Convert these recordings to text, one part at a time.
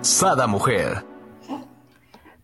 Sada Mujer.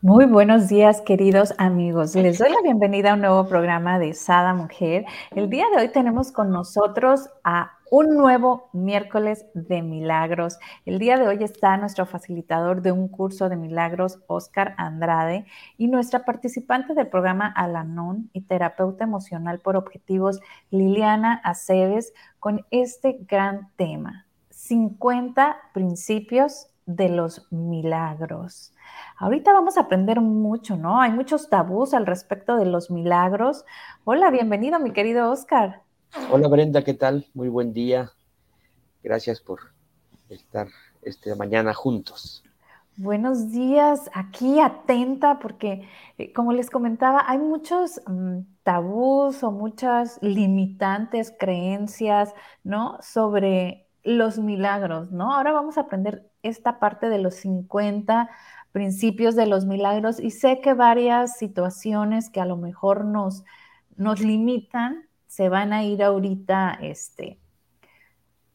Muy buenos días, queridos amigos. Les doy la bienvenida a un nuevo programa de Sada Mujer. El día de hoy tenemos con nosotros a un nuevo miércoles de milagros. El día de hoy está nuestro facilitador de un curso de milagros, Oscar Andrade, y nuestra participante del programa Alanon y terapeuta emocional por objetivos, Liliana Aceves, con este gran tema, 50 principios de los milagros. Ahorita vamos a aprender mucho, ¿no? Hay muchos tabús al respecto de los milagros. Hola, bienvenido, mi querido Oscar. Hola, Brenda, ¿qué tal? Muy buen día. Gracias por estar esta mañana juntos. Buenos días, aquí atenta porque, eh, como les comentaba, hay muchos mm, tabús o muchas limitantes creencias, ¿no? Sobre los milagros, ¿no? Ahora vamos a aprender esta parte de los 50 principios de los milagros y sé que varias situaciones que a lo mejor nos, nos limitan se van a ir ahorita, este,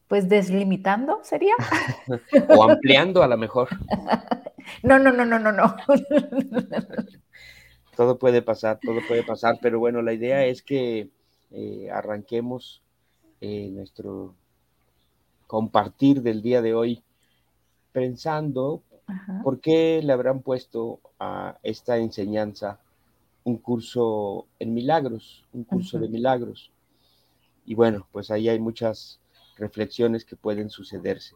pues deslimitando, ¿sería? o ampliando a lo mejor. no, no, no, no, no, no. todo puede pasar, todo puede pasar, pero bueno, la idea es que eh, arranquemos eh, nuestro compartir del día de hoy pensando ¿Por qué le habrán puesto a esta enseñanza un curso en milagros, un curso de milagros? Y bueno, pues ahí hay muchas reflexiones que pueden sucederse.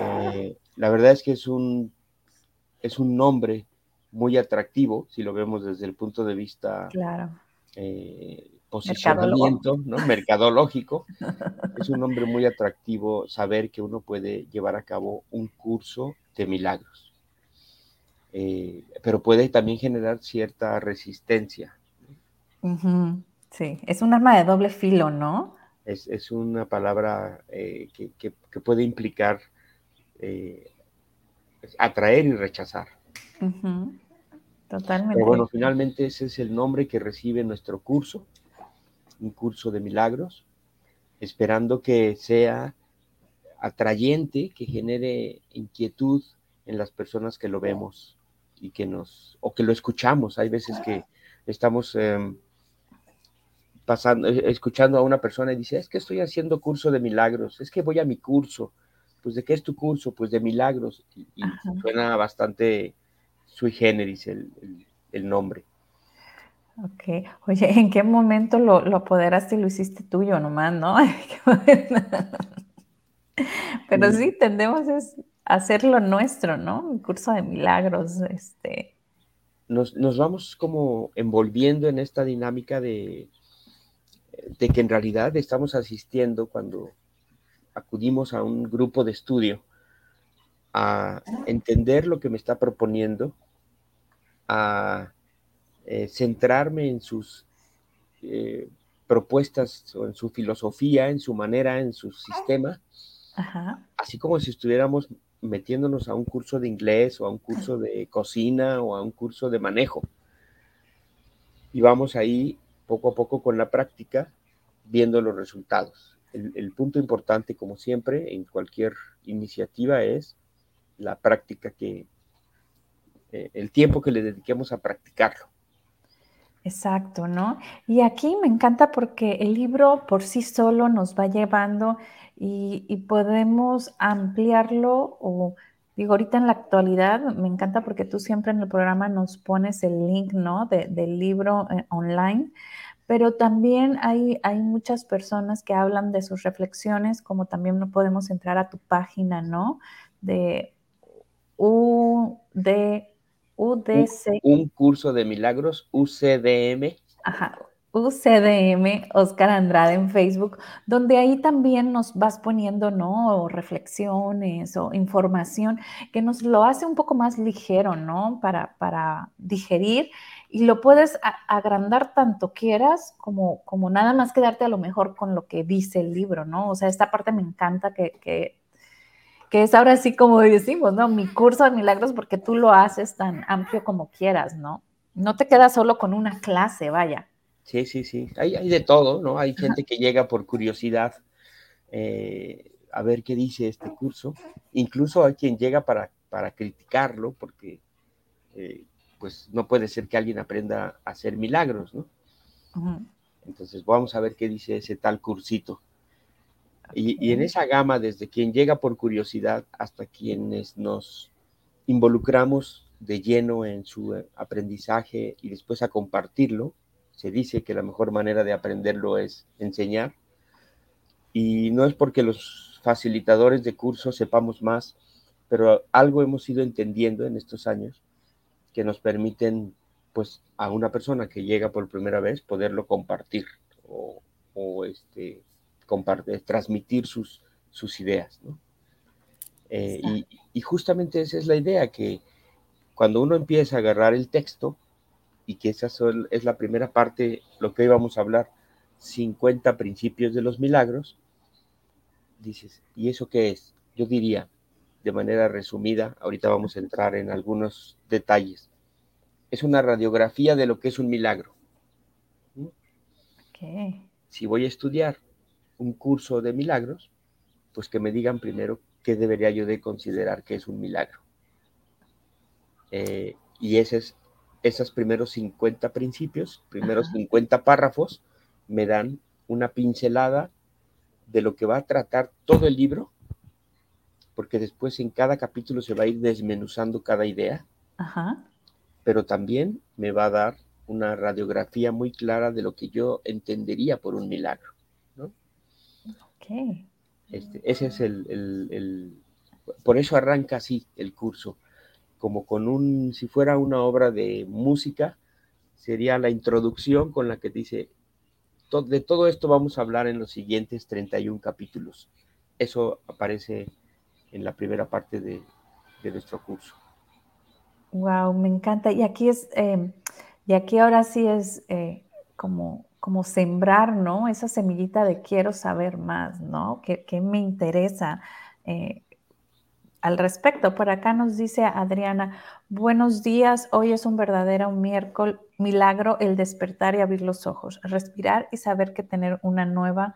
Eh, la verdad es que es un, es un nombre muy atractivo, si lo vemos desde el punto de vista claro. eh, posicionamiento, ¿no? mercadológico. es un nombre muy atractivo saber que uno puede llevar a cabo un curso de milagros. Eh, pero puede también generar cierta resistencia. Sí, es un arma de doble filo, ¿no? Es, una palabra eh, que, puede implicar eh, atraer y rechazar. Totalmente. Pero bueno, finalmente ese es el nombre que recibe nuestro curso, un curso de milagros, esperando que sea atrayente, que genere inquietud en las personas que lo vemos y que nos, o que lo escuchamos. Hay veces que estamos em, pasando, escuchando a una persona y dice, es que estoy haciendo curso de milagros, es que voy a mi curso. Pues, ¿de qué es tu curso? Pues de milagros. Y, suena bastante sui generis el, nombre. Ok. Oye, ¿en qué momento lo, lo apoderaste y lo hiciste tuyo nomás, no? Pero sí, tendemos a hacerlo nuestro, ¿no? Un curso de milagros, este. Nos, vamos como envolviendo en esta dinámica de, de que en realidad estamos asistiendo cuando acudimos a un grupo de estudio a entender lo que me está proponiendo, a eh, centrarme en sus eh, propuestas o en su filosofía, en su manera, en su sistema, Así como si estuviéramos metiéndonos a un curso de inglés o a un curso de cocina o a un curso de manejo. Y vamos ahí poco a poco con la práctica viendo los resultados. El, punto importante, como siempre, en cualquier iniciativa es la práctica que, eh, el tiempo que le dediquemos a practicarlo. Exacto, ¿no? Y aquí me encanta porque el libro por sí solo nos va llevando y, podemos ampliarlo o digo, ahorita en la actualidad me encanta porque tú siempre en el programa nos pones el link, ¿no? del libro eh, online, pero también hay, hay muchas personas que hablan de sus reflexiones, como también no podemos entrar a tu página, ¿no? De UD, UDC. Un, curso de milagros, UCDM. Ajá, UCDM Oscar Andrade en Facebook, donde ahí también nos vas poniendo, ¿no? reflexiones o información que nos lo hace un poco más ligero, ¿no? Para, para digerir y lo puedes agrandar tanto quieras como, como nada más quedarte a lo mejor con lo que dice el libro, ¿no? O sea, esta parte me encanta que, que, que es ahora sí como decimos, ¿no? Mi curso de milagros porque tú lo haces tan amplio como quieras, ¿no? No te quedas solo con una clase, vaya. Sí, sí, sí. Hay, hay de todo, ¿no? Hay gente que llega por curiosidad eh, a ver qué dice este curso. Incluso hay quien llega para, para criticarlo porque eh, pues no puede ser que alguien aprenda a hacer milagros, ¿no? Entonces vamos a ver qué dice ese tal cursito. Y, en esa gama, desde quien llega por curiosidad hasta quienes nos involucramos de lleno en su eh, aprendizaje y después a compartirlo, se dice que la mejor manera de aprenderlo es enseñar. Y no es porque los facilitadores de cursos sepamos más, pero algo hemos ido entendiendo en estos años que nos permiten, pues, a una persona que llega por primera vez poderlo compartir o, este, compartir, transmitir sus, sus ideas, ¿no? Eh, y, y, justamente esa es la idea, que cuando uno empieza a agarrar el texto, y que esa es la primera parte, lo que hoy vamos a hablar, 50 principios de los milagros, dices, ¿y eso qué es? Yo diría, de manera resumida, ahorita vamos a entrar en algunos detalles. Es una radiografía de lo que es un milagro. Si voy a estudiar un curso de milagros, pues que me digan primero qué debería yo de considerar que es un milagro. Eh, y ese es, esos primeros 50 principios, primeros 50 párrafos, me dan una pincelada de lo que va a tratar todo el libro porque después en cada capítulo se va a ir desmenuzando cada idea, pero también me va a dar una radiografía muy clara de lo que yo entendería por un milagro. Este, ese es el, Por eso arranca así el curso, como con un, si fuera una obra de música, sería la introducción con la que dice, de todo esto vamos a hablar en los siguientes 31 capítulos. Eso aparece en la primera parte de, nuestro curso. Wow, me encanta. Y aquí es, em, y aquí ahora sí es eh, como, como sembrar, ¿no? Esa semillita de quiero saber más, ¿no? Que, me interesa eh, al respecto. Por acá nos dice Adriana, buenos días, hoy es un verdadero miércoles, milagro el despertar y abrir los ojos, respirar y saber que tener una nueva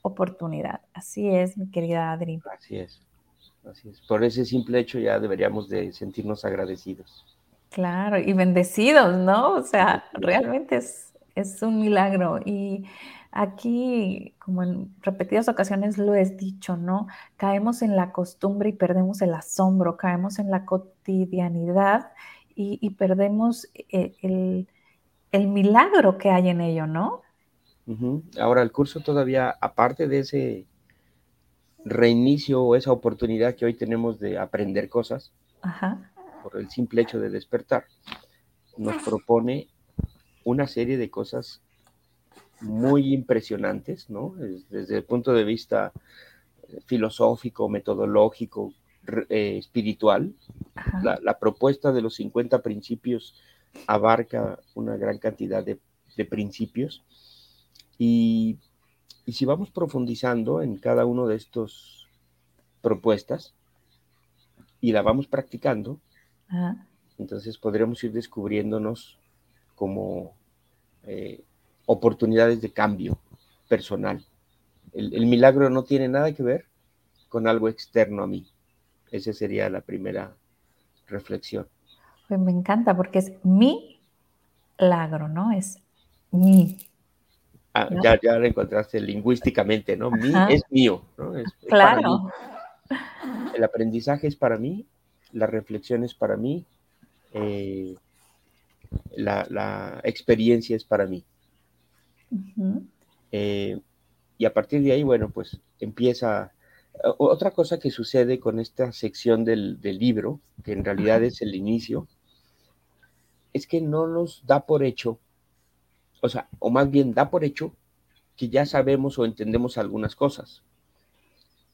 oportunidad. Así es, mi querida Adri. Así es. Así es. Por ese simple hecho ya deberíamos de sentirnos agradecidos. Claro, y bendecidos, ¿no? O sea, realmente es, es un milagro. Y aquí, como en repetidas ocasiones lo he dicho, ¿no? Caemos en la costumbre y perdemos el asombro, caemos en la cotidianidad y, perdemos eh, el, el, milagro que hay en ello, ¿no? Ahora, el curso todavía, aparte de ese reinicio o esa oportunidad que hoy tenemos de aprender cosas, por el simple hecho de despertar, nos propone una serie de cosas muy impresionantes, ¿no? Desde el punto de vista eh, filosófico, metodológico, eh, espiritual. La, propuesta de los 50 principios abarca una gran cantidad de, de principios y y si vamos profundizando en cada uno de estos propuestas y la vamos practicando, entonces podremos ir descubriéndonos como eh, oportunidades de cambio personal. El, milagro no tiene nada que ver con algo externo a mí. Esa sería la primera reflexión. Pues me encanta porque es mi milagro, ¿no? Es mi Ah, ya, ya lo encontraste lingüísticamente, ¿no? Mi es mío, ¿no? claro. El aprendizaje es para mí, la reflexión es para mí, eh, la, experiencia es para mí. Eh, y a partir de ahí, bueno, pues empieza... Otra cosa que sucede con esta sección del, libro, que en realidad es el inicio, es que no nos da por hecho o sea, o más bien da por hecho que ya sabemos o entendemos algunas cosas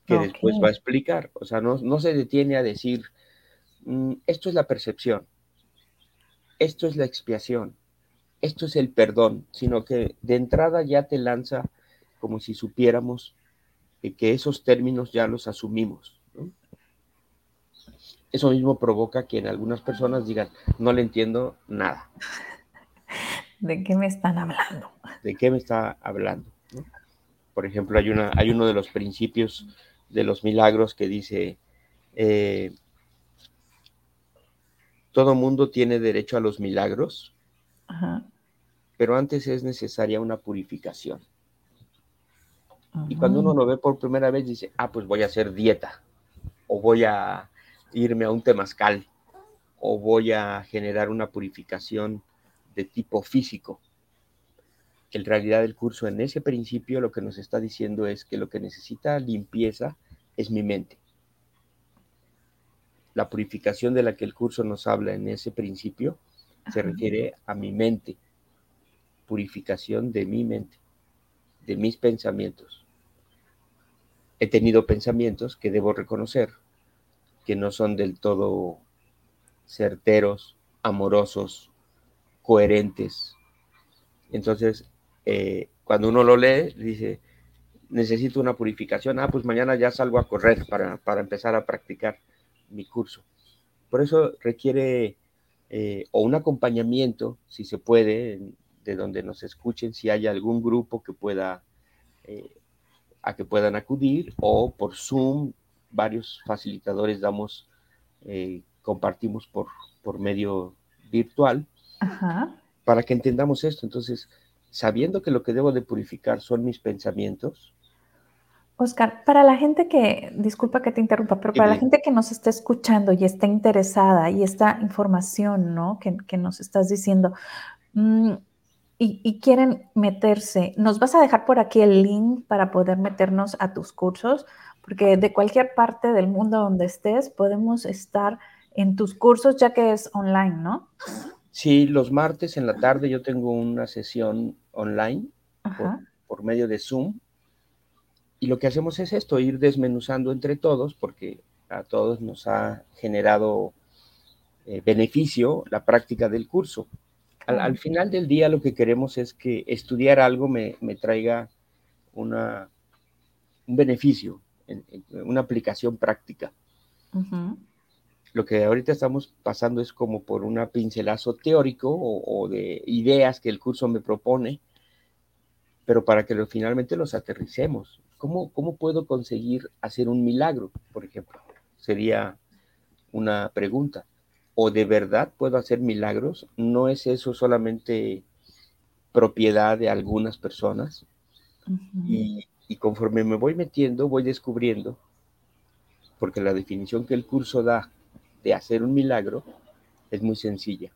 que después va a explicar. O sea, no, se detiene a decir, mm, esto es la percepción, esto es la expiación, esto es el perdón, sino que de entrada ya te lanza como si supiéramos que esos términos ya los asumimos. Eso mismo provoca que en algunas personas digan, no le entiendo nada. ¿De qué me están hablando? ¿De qué me está hablando? Por ejemplo, hay, una, hay uno de los principios de los milagros que dice, eh, todo mundo tiene derecho a los milagros, pero antes es necesaria una purificación. Y cuando uno lo ve por primera vez dice, ah, pues voy a hacer dieta, o voy a irme a un temazcal, o voy a generar una purificación de tipo físico. En realidad el curso en ese principio lo que nos está diciendo es que lo que necesita limpieza es mi mente. La purificación de la que el curso nos habla en ese principio se refiere a mi mente, purificación de mi mente, de mis pensamientos. He tenido pensamientos que debo reconocer que no son del todo certeros, amorosos, coherentes. Entonces, eh, cuando uno lo lee, dice, necesito una purificación, ah, pues mañana ya salgo a correr para, empezar a practicar mi curso. Por eso requiere eh, o un acompañamiento, si se puede, de donde nos escuchen, si hay algún grupo que pueda, eh, a que puedan acudir, o por Zoom, varios facilitadores damos, compartimos por, por medio virtual. Para que entendamos esto, entonces, sabiendo que lo que debo de purificar son mis pensamientos. Oscar, para la gente que, disculpa que te interrumpa, pero para la gente que nos está escuchando y está interesada y esta información, ¿no? Que, nos estás diciendo, mm, y, y, quieren meterse, ¿nos vas a dejar por aquí el link para poder meternos a tus cursos? Porque de cualquier parte del mundo donde estés, podemos estar en tus cursos ya que es online, ¿no? Sí, los martes en la tarde yo tengo una sesión online por, medio de Zoom. Y lo que hacemos es esto, ir desmenuzando entre todos, porque a todos nos ha generado eh, beneficio la práctica del curso. Al, final del día lo que queremos es que estudiar algo me, traiga una, un beneficio, una aplicación práctica lo que ahorita estamos pasando es como por una pincelazo teórico o, de ideas que el curso me propone, pero para que lo, finalmente los aterricemos. ¿Cómo, ¿Cómo puedo conseguir hacer un milagro, por ejemplo? Sería una pregunta. ¿O de verdad puedo hacer milagros? ¿No es eso solamente propiedad de algunas personas? y, y conforme me voy metiendo, voy descubriendo, porque la definición que el curso da de hacer un milagro es muy sencilla.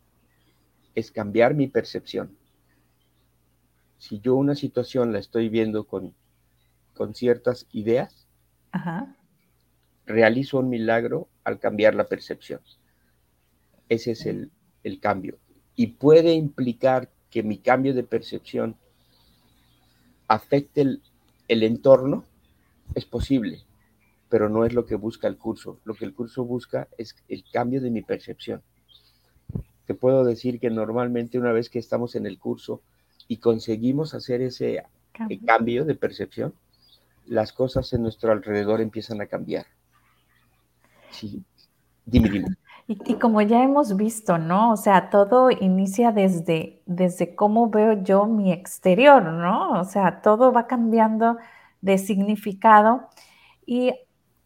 Es cambiar mi percepción. Si yo una situación la estoy viendo con, con ciertas ideas, realizo un milagro al cambiar la percepción. Ese es el, cambio. Y puede implicar que mi cambio de percepción afecte el, el entorno, es posible pero no es lo que busca el curso. Lo que el curso busca es el cambio de mi percepción. Te puedo decir que normalmente una vez que estamos en el curso y conseguimos hacer ese cambio, de percepción, las cosas en nuestro alrededor empiezan a cambiar. Sí, dime, dime. Y, como ya hemos visto, ¿no? O sea, todo inicia desde, desde cómo veo yo mi exterior, ¿no? O sea, todo va cambiando de significado. Y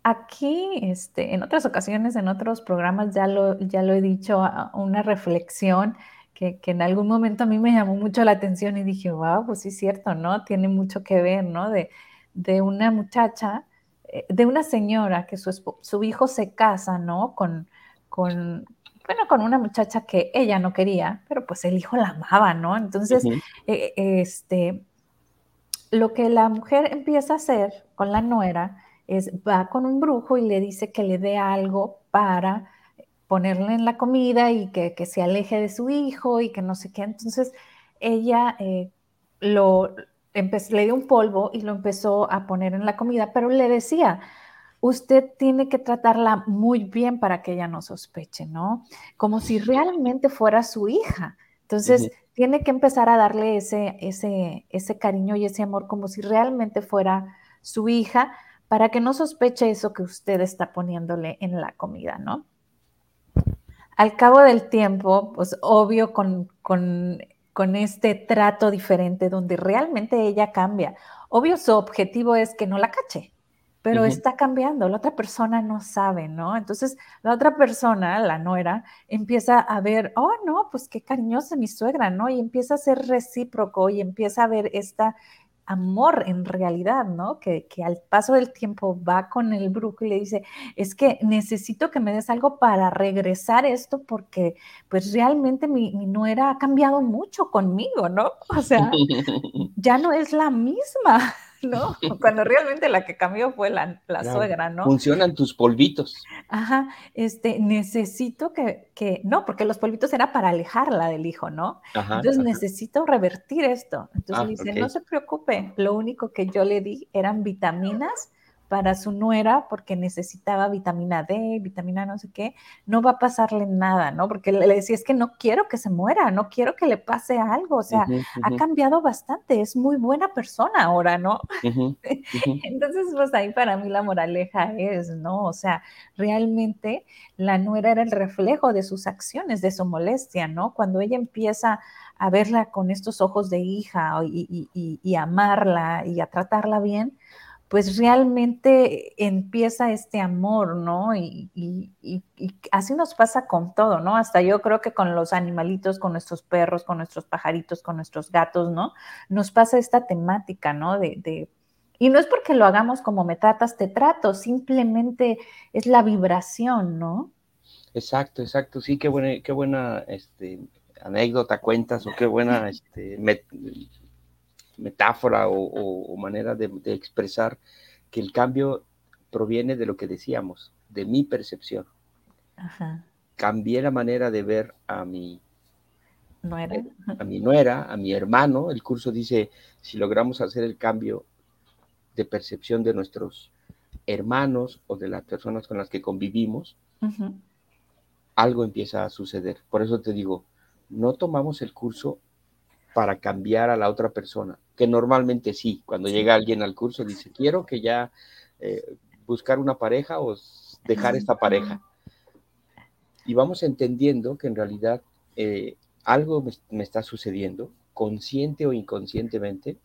Aquí, este, en otras ocasiones, en otros programas, ya lo, ya lo he dicho, una reflexión que, en algún momento a mí me llamó mucho la atención y dije, wow, pues sí es cierto, ¿no? Tiene mucho que ver, ¿no? De, una muchacha, eh, de una señora que su, su hijo se casa, ¿no? Con, con, bueno, con una muchacha que ella no quería, pero pues el hijo la amaba, ¿no? Entonces, eh, este, lo que la mujer empieza a hacer con la nuera, es va con un brujo y le dice que le dé algo para ponerle en la comida y que, se aleje de su hijo y que no sé qué. Entonces ella, eh, lo le dio un polvo y lo empezó a poner en la comida, pero le decía, usted tiene que tratarla muy bien para que ella no sospeche, ¿no? Como si realmente fuera su hija. Entonces, tiene que empezar a darle ese, ese, ese cariño y ese amor como si realmente fuera su hija para que no sospeche eso que usted está poniéndole en la comida, ¿no? Al cabo del tiempo, pues obvio con, con, con este trato diferente donde realmente ella cambia. Obvio su objetivo es que no la cache, pero está cambiando, la otra persona no sabe, ¿no? Entonces, la otra persona, la nuera, empieza a ver, oh, no, pues qué cariñosa mi suegra, ¿no? Y empieza a ser recíproco y empieza a ver esta amor en realidad, ¿no? Que, al paso del tiempo va con el brujo y le dice, es que necesito que me des algo para regresar esto porque pues realmente mi, mi nuera ha cambiado mucho conmigo, ¿no? O sea, ya no es la misma. ¿no? Cuando realmente la que cambió fue la, suegra, ¿no? Funcionan tus polvitos. Ajá, este, necesito que, que, no, porque los polvitos era para alejarla del hijo, ¿no? Entonces necesito revertir esto. Entonces ah, dice, no se preocupe, lo único que yo le di eran vitaminas para su nuera porque necesitaba vitamina D, vitamina no sé qué, no va a pasarle nada, ¿no? Porque le decía, es que no quiero que se muera, no quiero que le pase algo, o sea, ha cambiado bastante, es muy buena persona ahora, ¿no? Entonces, pues ahí para mí la moraleja es, ¿no? O sea, realmente la nuera era el reflejo de sus acciones, de su molestia, ¿no? Cuando ella empieza a verla con estos ojos de hija y, y amarla y a tratarla bien, pues realmente empieza este amor, ¿no? Y, así nos pasa con todo, ¿no? Hasta yo creo que con los animalitos, con nuestros perros, con nuestros pajaritos, con nuestros gatos, ¿no? Nos pasa esta temática, ¿no? De, y no es porque lo hagamos como me tratas, te trato, simplemente es la vibración, ¿no? Exacto, exacto, sí, qué buena, qué buena este, anécdota cuentas o qué buena este, metáfora o, manera de, expresar que el cambio proviene de lo que decíamos, de mi percepción. Cambié la manera de ver a mi nuera. a mi nuera, a mi hermano. El curso dice, si logramos hacer el cambio de percepción de nuestros hermanos o de las personas con las que convivimos, algo empieza a suceder. Por eso te digo, no tomamos el curso para cambiar a la otra persona, que normalmente sí, cuando llega alguien al curso dice, quiero que ya eh, buscar una pareja o dejar esta pareja. Y vamos entendiendo que en realidad eh, algo me, está sucediendo, consciente o inconscientemente,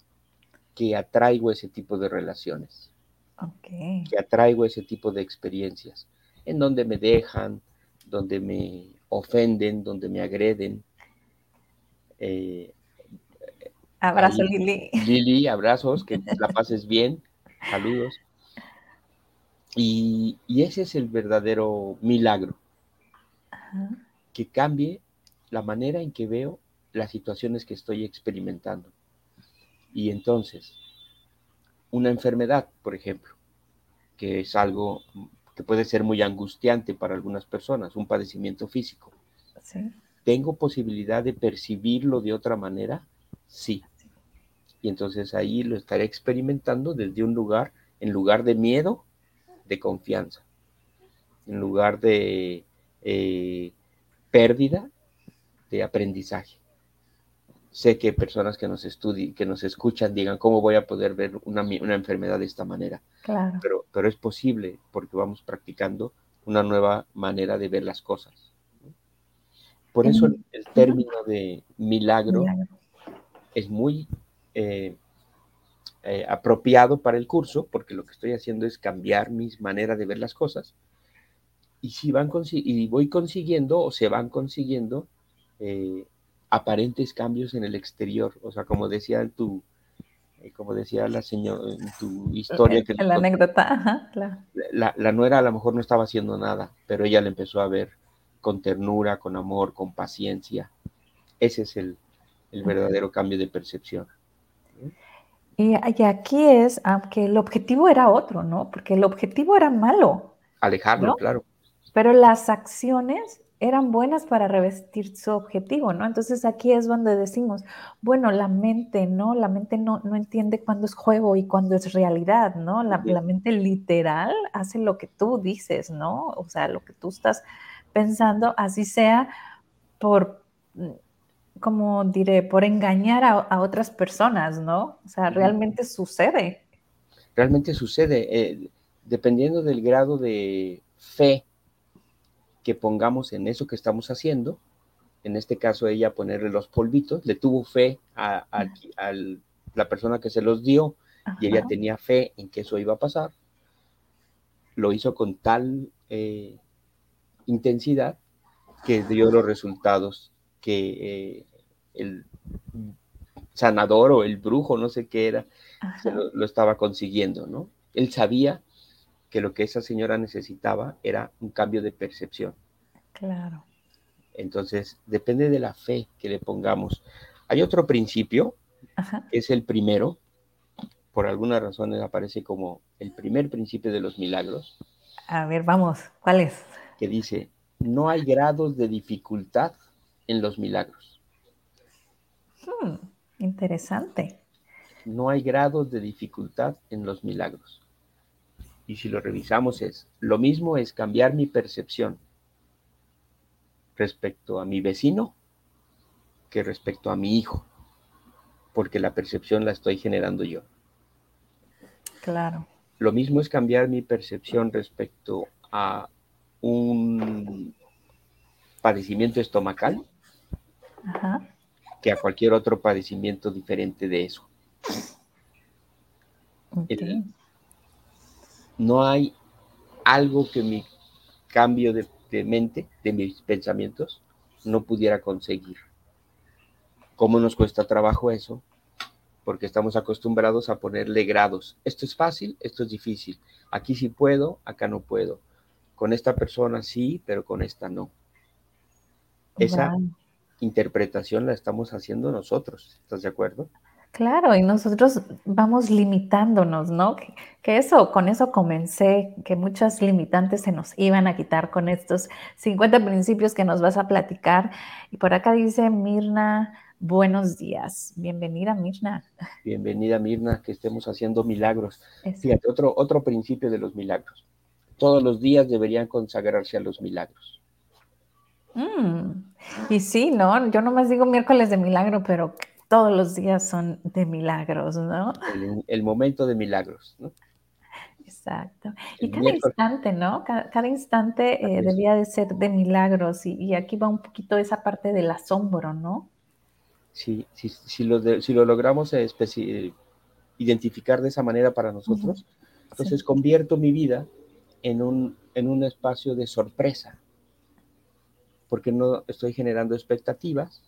que atraigo ese tipo de relaciones, que atraigo ese tipo de experiencias, en donde me dejan, donde me ofenden, donde me agreden. Eh, Abrazo, Lili. Lili, abrazos, que la pases bien. Saludos. Y, ese es el verdadero milagro. Que cambie la manera en que veo las situaciones que estoy experimentando. Y entonces, una enfermedad, por ejemplo, que es algo que puede ser muy angustiante para algunas personas, un padecimiento físico. ¿Tengo posibilidad de percibirlo de otra manera? Sí y entonces ahí lo estaré experimentando desde un lugar, en lugar de miedo, de confianza, en lugar de eh, pérdida, de aprendizaje. Sé que personas que nos estudien, que nos escuchan, digan cómo voy a poder ver una, enfermedad de esta manera. Claro. Pero, pero es posible porque vamos practicando una nueva manera de ver las cosas. Por eso el, término de milagro. es muy eh, eh, apropiado para el curso, porque lo que estoy haciendo es cambiar mi manera de ver las cosas. Y si van y voy consiguiendo o se van consiguiendo eh, aparentes cambios en el exterior. O sea, como decía tu, como decía la señora en tu historia. Que la anécdota, la, la, nuera a lo mejor no estaba haciendo nada, pero ella le empezó a ver con ternura, con amor, con paciencia. Ese es el, el verdadero cambio de percepción. Y, aquí es, aunque el objetivo era otro, ¿no? Porque el objetivo era malo. Alejarlo, claro. Pero las acciones eran buenas para revestir su objetivo, ¿no? Entonces aquí es donde decimos, bueno, la mente, ¿no? La mente no, no entiende cuándo es juego y cuándo es realidad, ¿no? La, la, mente literal hace lo que tú dices, ¿no? O sea, lo que tú estás pensando, así sea por, como diré, por engañar a, otras personas, ¿no? O sea, realmente sucede. Realmente sucede, eh, dependiendo del grado de fe que pongamos en eso que estamos haciendo. En este caso, ella ponerle los polvitos, le tuvo fe a, la persona que se los dio y ella tenía fe en que eso iba a pasar. Lo hizo con tal eh, intensidad que dio los resultados que eh, el sanador o el brujo, no sé qué era, lo, lo, estaba consiguiendo, ¿no? Él sabía que lo que esa señora necesitaba era un cambio de percepción. Claro. Entonces, depende de la fe que le pongamos. Hay otro principio, que es el primero, por alguna razón aparece como el primer principio de los milagros. A ver, vamos, ¿cuál es? Que dice, no hay grados de dificultad en los milagros. Hmm, interesante. No hay grados de dificultad en los milagros y si lo revisamos es, lo mismo es cambiar mi percepción respecto a mi vecino que respecto a mi hijo, porque la percepción la estoy generando yo. Claro. Lo mismo es cambiar mi percepción respecto a un padecimiento estomacal que a cualquier otro padecimiento diferente de eso no hay algo que mi cambio de, mente, de mis pensamientos, no pudiera conseguir. ¿Cómo nos cuesta trabajo eso? Porque estamos acostumbrados a ponerle grados. Esto es fácil, esto es difícil. Aquí sí puedo, acá no puedo. Con esta persona sí, pero con esta no. Esa interpretación la estamos haciendo nosotros. ¿Estás de acuerdo? Claro, y nosotros vamos limitándonos, ¿no? Que, eso, con eso comencé, que muchas limitantes se nos iban a quitar con estos 50 principios que nos vas a platicar. Y por acá dice Mirna, buenos días. Bienvenida, Mirna. Bienvenida, Mirna, que estemos haciendo milagros. Fíjate, otro, otro principio de los milagros. Todos los días deberían consagrarse a los milagros. Mm, y sí, ¿no? Yo nomás digo miércoles de milagro, pero todos los días son de milagros, ¿no? El, momento de milagros, ¿no? Exacto. Y cada instante, ¿no? Cada, instante eh, debía de ser de milagros y, aquí va un poquito esa parte del asombro, ¿no? Sí, sí si, lo, si lo logramos identificar de esa manera para nosotros, entonces convierto mi vida en un, en un espacio de sorpresa, porque no estoy generando expectativas,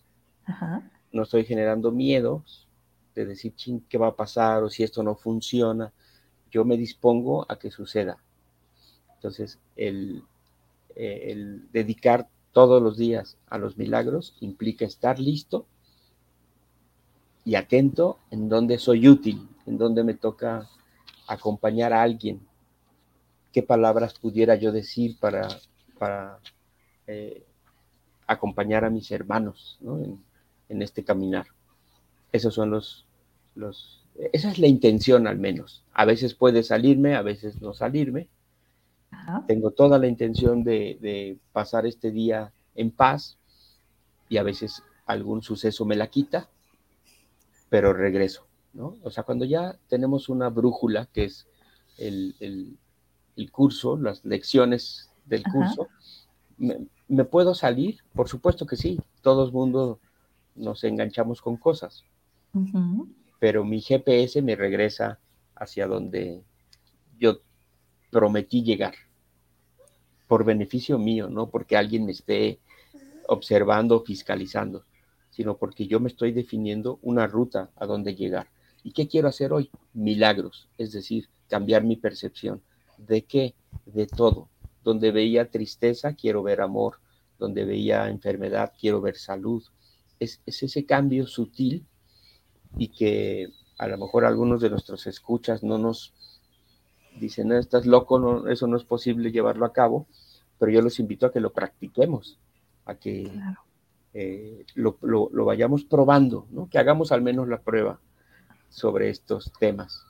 Ajá no estoy generando miedos de decir, ¿qué va a pasar? O si esto no funciona. Yo me dispongo a que suceda. Entonces, el, eh, el dedicar todos los días a los milagros implica estar listo y atento en donde soy útil, en donde me toca acompañar a alguien. ¿Qué palabras pudiera yo decir para, para eh, acompañar a mis hermanos ¿no? en este caminar. Esos son los, los, esa es la intención al menos. A veces puede salirme, a veces no salirme. Tengo toda la intención de, pasar este día en paz y a veces algún suceso me la quita, pero regreso, ¿no? O sea, cuando ya tenemos una brújula, que es el, el, curso, las lecciones del curso, me, puedo salir? Por supuesto que sí, todo el mundo nos enganchamos con cosas. Pero mi GPS me regresa hacia donde yo prometí llegar, por beneficio mío, no porque alguien me esté observando o fiscalizando, sino porque yo me estoy definiendo una ruta a donde llegar. ¿Y qué quiero hacer hoy? Milagros, es decir, cambiar mi percepción. ¿De qué? De todo. Donde veía tristeza, quiero ver amor. Donde veía enfermedad, quiero ver salud es, ese cambio sutil y que a lo mejor algunos de nuestros escuchas no nos dicen, no, estás loco, no, eso no es posible llevarlo a cabo, pero yo los invito a que lo practiquemos. a que eh, lo, vayamos probando, ¿no? que hagamos al menos la prueba sobre estos temas.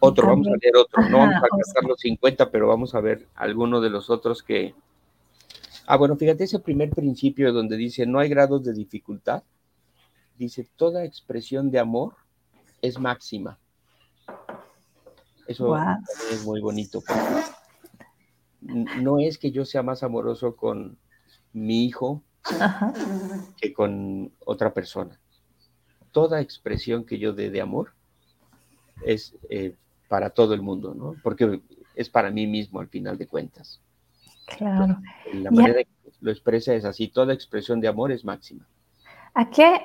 Otro, vamos a leer otro, no vamos a alcanzar los 50, pero vamos a ver algunos de los otros que... Ah, bueno, fíjate ese primer principio donde dice, no hay grados de dificultad. Dice, toda expresión de amor es máxima. Eso es muy bonito. No es que yo sea más amoroso con mi hijo que con otra persona. Toda expresión que yo dé de amor es eh, para todo el mundo, ¿no? Porque es para mí mismo al final de cuentas. Claro. la manera que lo expresa es así, toda expresión de amor es máxima. ¿A qué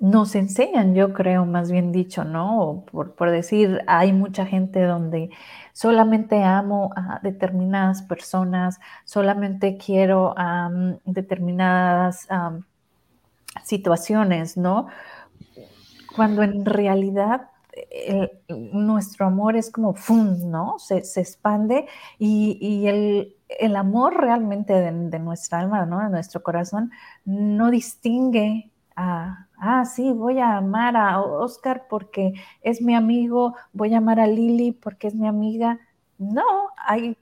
nos enseñan, yo creo, más bien dicho, ¿no? Por, por, decir, hay mucha gente donde solamente amo a determinadas personas, solamente quiero a determinadas situaciones, ¿no? Cuando en realidad nuestro amor es como, ¡fum! ¿no? Se, expande y, el, amor realmente de, de, nuestra alma, ¿no? De nuestro corazón, no distingue a ah, sí, voy a amar a Oscar porque es mi amigo, voy a amar a Lili porque es mi amiga. No, hay,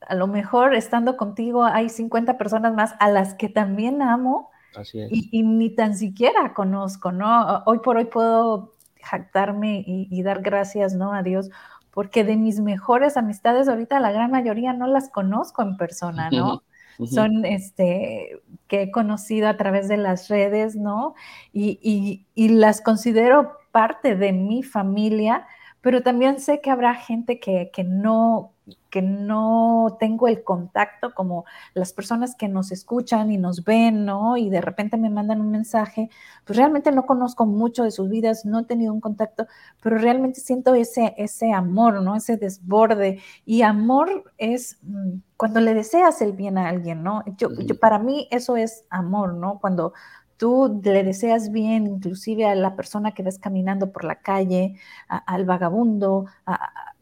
a lo mejor estando contigo hay 50 personas más a las que también amo Y, ni tan siquiera conozco, ¿no? Hoy por hoy puedo jactarme y, dar gracias, ¿no? A Dios porque de mis mejores amistades ahorita la gran mayoría no las conozco en persona, ¿no? son este, que he conocido a través de las redes, ¿no? Y, y, las considero parte de mi familia, pero también sé que habrá gente que, que no, que no tengo el contacto, como las personas que nos escuchan y nos ven, ¿no? Y de repente me mandan un mensaje, pues realmente no conozco mucho de sus vidas, no he tenido un contacto, pero realmente siento ese, ese amor, ¿no? Ese desborde. Y amor es mm, cuando le deseas el bien a alguien, ¿no? Yo, yo, para mí eso es amor, ¿no? Cuando tú le deseas bien inclusive a la persona que ves caminando por la calle, al vagabundo, a,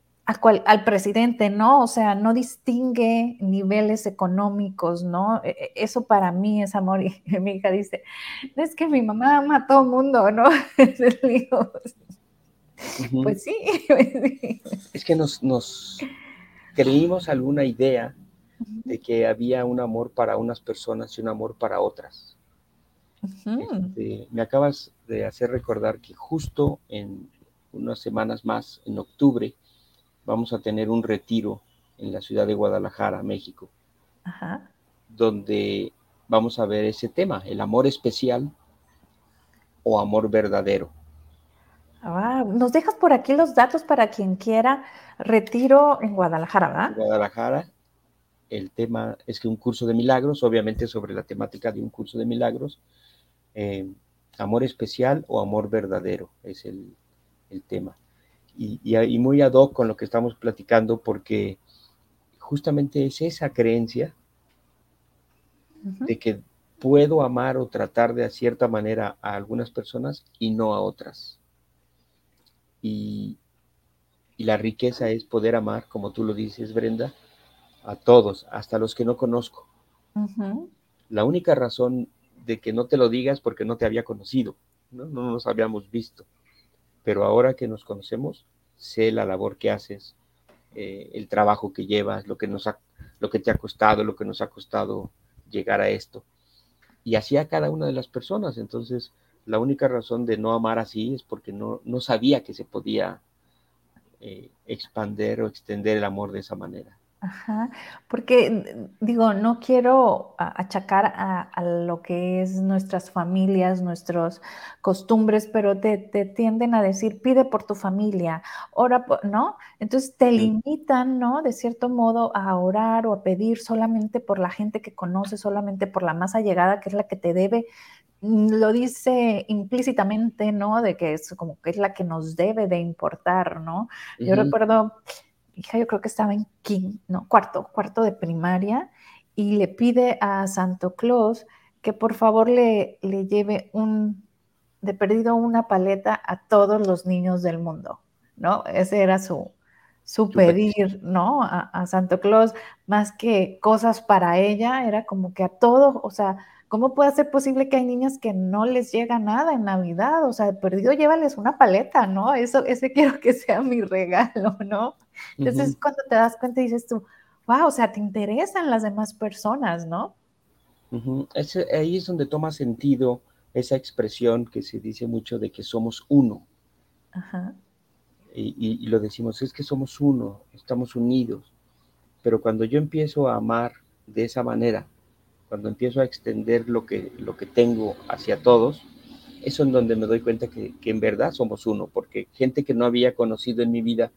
al presidente, ¿no? O sea, no distingue niveles económicos, ¿no? E, e, eso para mí es amor. Y mi hija dice, es que mi mamá ama a todo mundo, ¿no? Pues sí. Es que nos, nos creímos alguna idea de que había un amor para unas personas y un amor para otras. Este, me acabas de hacer recordar que justo en unas semanas más, en octubre, vamos a tener un retiro en la ciudad de Guadalajara, México, donde vamos a ver ese tema, el amor especial o amor verdadero. Ah, nos dejas por aquí los datos para quien quiera retiro en Guadalajara, ¿verdad? Guadalajara, el tema es que un curso de milagros, obviamente sobre la temática de un curso de milagros, eh, amor especial o amor verdadero es el, el tema y, muy ad hoc con lo que estamos platicando, porque justamente es esa creencia de que puedo amar o tratar de cierta manera a algunas personas y no a otras. Y, la riqueza es poder amar, como tú lo dices, Brenda, a todos, hasta los que no conozco. La única razón de que no te lo digas porque no te había conocido, ¿no? no nos habíamos visto pero ahora que nos conocemos, sé la labor que haces, eh, el trabajo que llevas, lo que, nos ha, lo que te ha costado, lo que nos ha costado llegar a esto. Y así a cada una de las personas. Entonces, la única razón de no amar así es porque no, no sabía que se podía eh, expander o extender el amor de esa manera. Ajá, porque digo, no quiero achacar a, lo que es nuestras familias, nuestras costumbres, pero te, tienden a decir, pide por tu familia, ora, ¿no? Entonces te limitan, ¿no? De cierto modo a orar o a pedir solamente por la gente que conoce, solamente por la más allegada, que es la que te debe. Mm, lo dice implícitamente, ¿no? De que es como que es la que nos debe de importar, ¿no? Yo recuerdo hija yo creo que estaba en no, cuarto, cuarto de primaria, y le pide a Santo Claus que por favor le, le lleve un, de perdido una paleta a todos los niños del mundo, ¿no? Ese era su, su pedir, ¿no? A, Santo Claus, más que cosas para ella, era como que a todo, o sea, ¿cómo puede ser posible que hay niñas que no les llega nada en Navidad? O sea, perdido llévales una paleta, ¿no? Eso, ese quiero que sea mi regalo, ¿no? Entonces, cuando te das cuenta dices tú, wow, o sea, te interesan las demás personas, ¿no? ahí es donde toma sentido esa expresión que se dice mucho de que somos uno. Ajá y, lo decimos, es que somos uno, estamos unidos. Pero cuando yo empiezo a amar de esa manera, cuando empiezo a extender lo que, lo que tengo hacia todos, eso es donde me doy cuenta que, en verdad somos uno, porque gente que no había conocido en mi vida,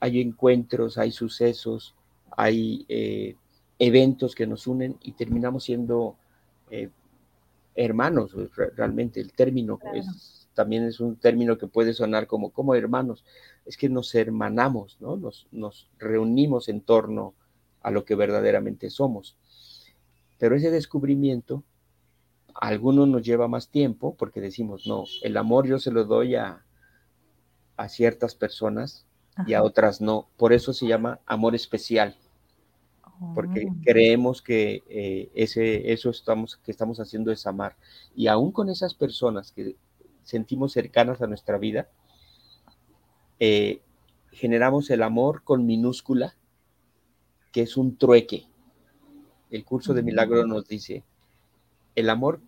hay encuentros, hay sucesos, hay eh, eventos que nos unen y terminamos siendo eh, hermanos, realmente el término es también es un término que puede sonar como, como hermanos, es que nos hermanamos, ¿no? Nos, nos reunimos en torno a lo que verdaderamente somos. Pero ese descubrimiento a algunos nos lleva más tiempo porque decimos, no, el amor yo se lo doy a, a ciertas personas y a otras no. Por eso se llama amor especial, porque oh. creemos que eh, ese, eso estamos, que estamos haciendo es amar. Y aún con esas personas que sentimos cercanas a nuestra vida, eh, generamos el amor con minúscula, que es un trueque. El curso de milagro nos dice, el amor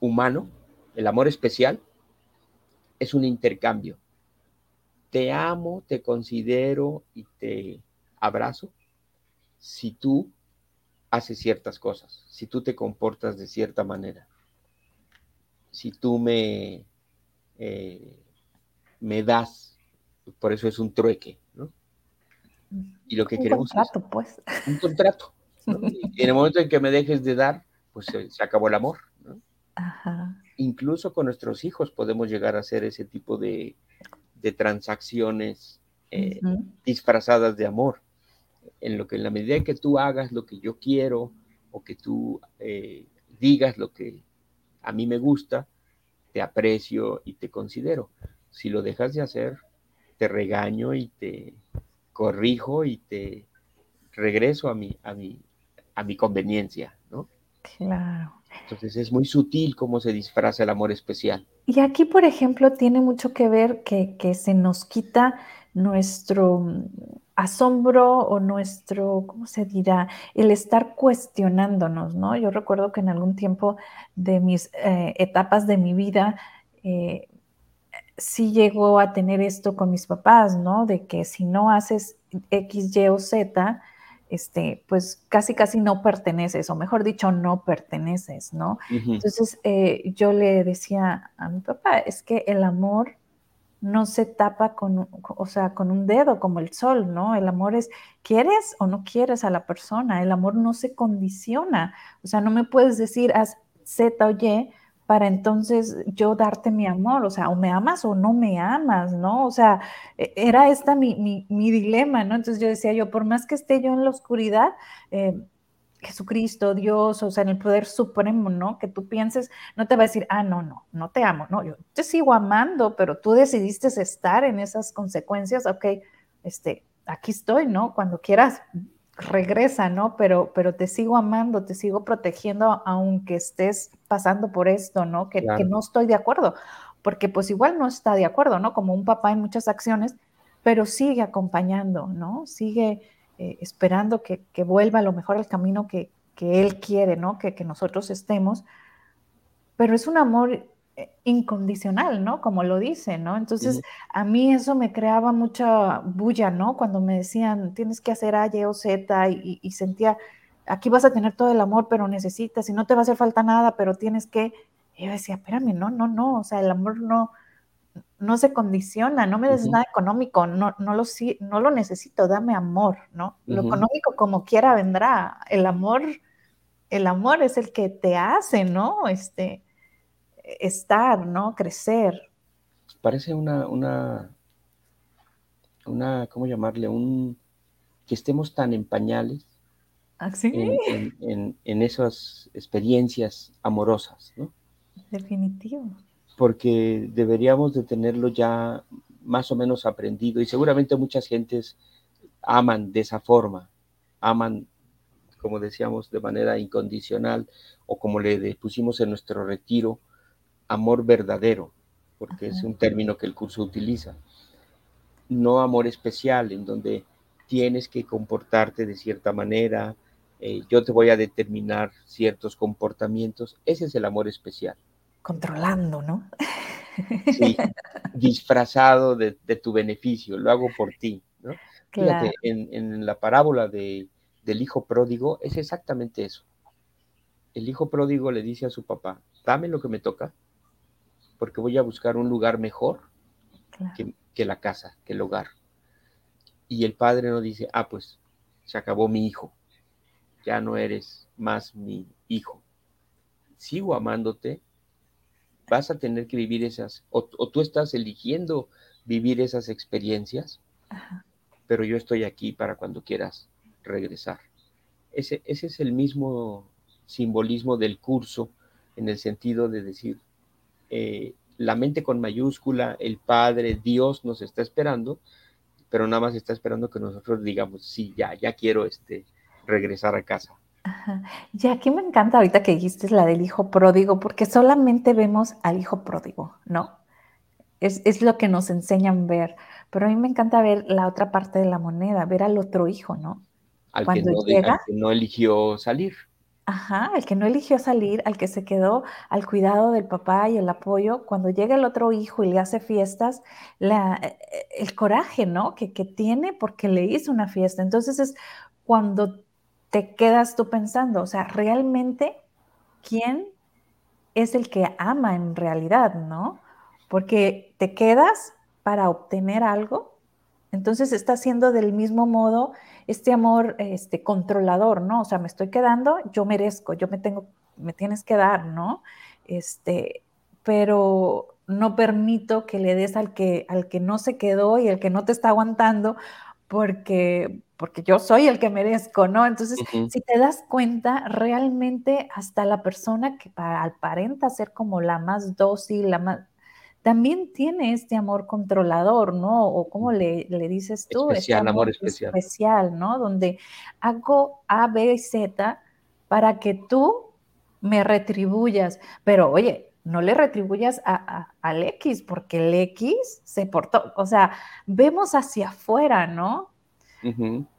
humano, el amor especial, es un intercambio. Te amo, te considero y te abrazo si tú haces ciertas cosas, si tú te comportas de cierta manera, si tú me eh, me das, por eso es un trueque, ¿no? Y lo que un queremos contrato, pues. un contrato. Y en el momento en que me dejes de dar, pues se, acabó el amor. ¿no? Incluso con nuestros hijos podemos llegar a hacer ese tipo de, de transacciones eh, disfrazadas de amor. En lo que en la medida que tú hagas lo que yo quiero o que tú eh, digas lo que a mí me gusta, te aprecio y te considero. Si lo dejas de hacer, te regaño y te corrijo y te regreso a mi, a mi, a mi conveniencia, ¿no? Claro. Entonces es muy sutil cómo se disfraza el amor especial. Y aquí, por ejemplo, tiene mucho que ver que, que se nos quita nuestro asombro o nuestro, ¿cómo se dirá? El estar cuestionándonos, ¿no? Yo recuerdo que en algún tiempo de mis eh, etapas de mi vida, eh, sí llegó a tener esto con mis papás, ¿no? De que si no haces X, Y o Z, este, pues casi casi no perteneces, o mejor dicho, no perteneces, ¿no? Entonces eh, yo le decía a mi papá, es que el amor no se tapa con, o sea, con un dedo como el sol, ¿no? El amor es, ¿quieres o no quieres a la persona? El amor no se condiciona. O sea, no me puedes decir haz Z o Y para entonces yo darte mi amor, o sea, o me amas o no me amas, ¿no? O sea, e, era esta mi, mi, dilema, ¿no? Entonces yo decía yo, por más que esté yo en la oscuridad, eh, Jesucristo, Dios, o sea, en el poder supremo, ¿no? Que tú pienses, no te va a decir, ah, no, no, no te amo, no, yo te sigo amando, pero tú decidiste estar en esas consecuencias, ok, este, aquí estoy, ¿no? Cuando quieras, regresa, ¿no? Pero, pero te sigo amando, te sigo protegiendo, aunque estés pasando por esto, ¿no? Que, que no estoy de acuerdo, porque pues igual no está de acuerdo, ¿no? Como un papá en muchas acciones, pero sigue acompañando, ¿no? Sigue eh, esperando que, vuelva a lo mejor al camino que, Él quiere, ¿no? Que, nosotros estemos. Pero es un amor incondicional, ¿no? Como lo dice, ¿no? Entonces, a mí eso me creaba mucha bulla, ¿no? Cuando me decían, tienes que hacer A, Y o Z, y, sentía, aquí vas a tener todo el amor, pero necesitas, y no te va a hacer falta nada, pero tienes que... Y yo decía, espérame, no, no, no, o sea, el amor no, no se condiciona, no me des nada económico, no, no, lo, no lo necesito, dame amor, ¿no? Lo económico como quiera vendrá, el amor, el amor es el que te hace, ¿no? Este, estar, ¿no? Crecer. Parece una, una, una, ¿cómo llamarle? Un, que estemos tan en pañales ¿Ah, en, en, en, esas experiencias amorosas, ¿no? Definitivo porque deberíamos de tenerlo ya más o menos aprendido y seguramente muchas gentes aman de esa forma, aman, como decíamos, de manera incondicional o como le pusimos en nuestro retiro, amor verdadero, porque es un término que el curso utiliza. No amor especial, en donde tienes que comportarte de cierta manera, eh, yo te voy a determinar ciertos comportamientos. Ese es el amor especial. Controlando, ¿no? Sí, disfrazado de, tu beneficio, lo hago por ti, ¿no? Fíjate, en, la parábola de, del hijo pródigo es exactamente eso. El hijo pródigo le dice a su papá, dame lo que me toca, porque voy a buscar un lugar mejor que, que la casa, que el hogar. Y el padre no dice, ah, pues se acabó mi hijo, ya no eres más mi hijo. Sigo amándote, vas a tener que vivir esas, o, tú estás eligiendo vivir esas experiencias, pero yo estoy aquí para cuando quieras regresar. Ese, ese es el mismo simbolismo del curso en el sentido de decir, eh, la mente con mayúscula, el Padre, Dios nos está esperando pero nada más está esperando que nosotros digamos, sí, ya, ya quiero este, regresar a casa. Ajá. Y aquí me encanta ahorita que dijiste la del hijo pródigo, porque solamente vemos al hijo pródigo, ¿no? Es, es, lo que nos enseñan ver. Pero a mí me encanta ver la otra parte de la moneda, ver al otro hijo, ¿no? Al, que no, llega, al que no eligió salir. Ajá, el que no eligió salir, al que se quedó al cuidado del papá y el apoyo, cuando llega el otro hijo y le hace fiestas, la, e, e, el coraje, ¿no? Que, que tiene porque le hizo una fiesta. Entonces es cuando te quedas tú pensando, o sea, realmente, ¿quién es el que ama en realidad, ¿no? Porque te quedas para obtener algo, entonces está haciendo del mismo modo este amor este, controlador, ¿no? O sea, me estoy quedando, yo merezco, yo me tengo, me tienes que dar, ¿no? Este, pero no permito que le des al que, al que no se quedó y al que no te está aguantando porque, porque yo soy el que merezco, ¿no? Entonces, si te das cuenta, realmente hasta la persona que aparenta ser como la más dócil, la más, también tiene este amor controlador, ¿no? O como le, le dices tú, este especial, amor, especial. especial, ¿no? Donde hago A, B y Z para que tú me retribuyas, pero oye, no le retribuyas a, al X, porque el X se portó, o sea, vemos hacia afuera, ¿no?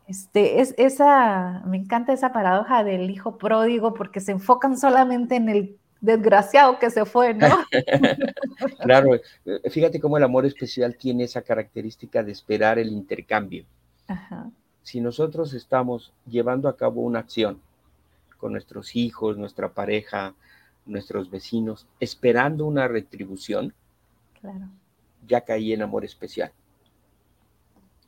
Este, es esa, me encanta esa paradoja del hijo pródigo porque se enfocan solamente en el desgraciado que se fue, ¿no? claro, eh, fíjate cómo el amor especial tiene esa característica de esperar el intercambio. Si nosotros estamos llevando a cabo una acción con nuestros hijos, nuestra pareja, nuestros vecinos, esperando una retribución, ya caí en amor especial.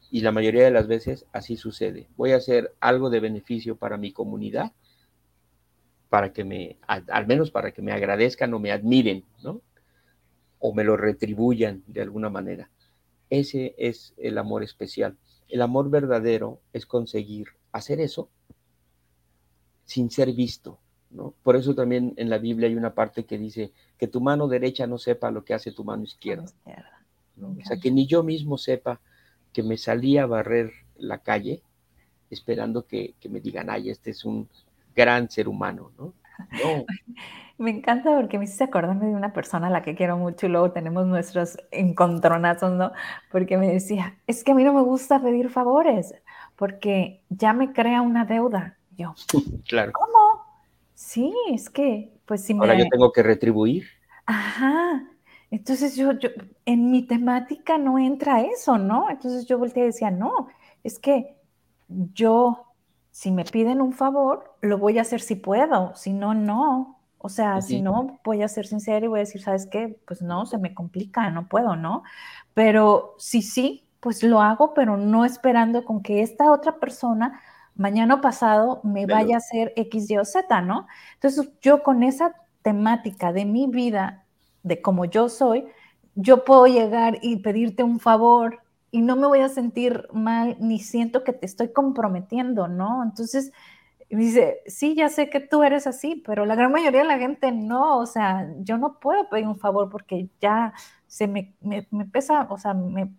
Y la mayoría de las veces así sucede. Voy a hacer algo de beneficio para mi comunidad para que me, al, menos para que me agradezcan o me admiren, ¿no? O me lo retribuyan de alguna manera. Ese es el amor especial. El amor verdadero es conseguir hacer eso sin ser visto, ¿no? Por eso también en la Biblia hay una parte que dice que tu mano derecha no sepa lo que hace tu mano izquierda. O sea, que ni yo mismo sepa que me salí a barrer la calle esperando que, que me digan, ay, este es un gran ser humano, ¿no? Me encanta porque me hiciste acordarme de una persona a la que quiero mucho y luego tenemos nuestros encontronazos, ¿no? Porque me decía, es que a mí no me gusta pedir favores porque ya me crea una deuda. Yo, claro. ¿cómo? Sí, es que, pues si Ahora yo tengo que retribuir. Ajá. Entonces yo, yo, en mi temática no entra eso, ¿no? Entonces yo volteé y decía, no, es que yo si me piden un favor, lo voy a hacer si puedo, si no, no. O sea, si no, voy a ser sincera y voy a decir, ¿sabes qué? Pues no, se me complica, no puedo, ¿no? Pero si sí, pues lo hago, pero no esperando con que esta otra persona mañana o pasado me vaya a hacer X, Y o Z, ¿no? Entonces yo con esa temática de mi vida, de como yo soy, yo puedo llegar y pedirte un favor y no me voy a sentir mal ni siento que te estoy comprometiendo, ¿no? Entonces, dice, sí, ya sé que tú eres así, pero la gran mayoría de la gente no, o sea, yo no puedo pedir un favor porque ya se me, me, pesa, o sea, me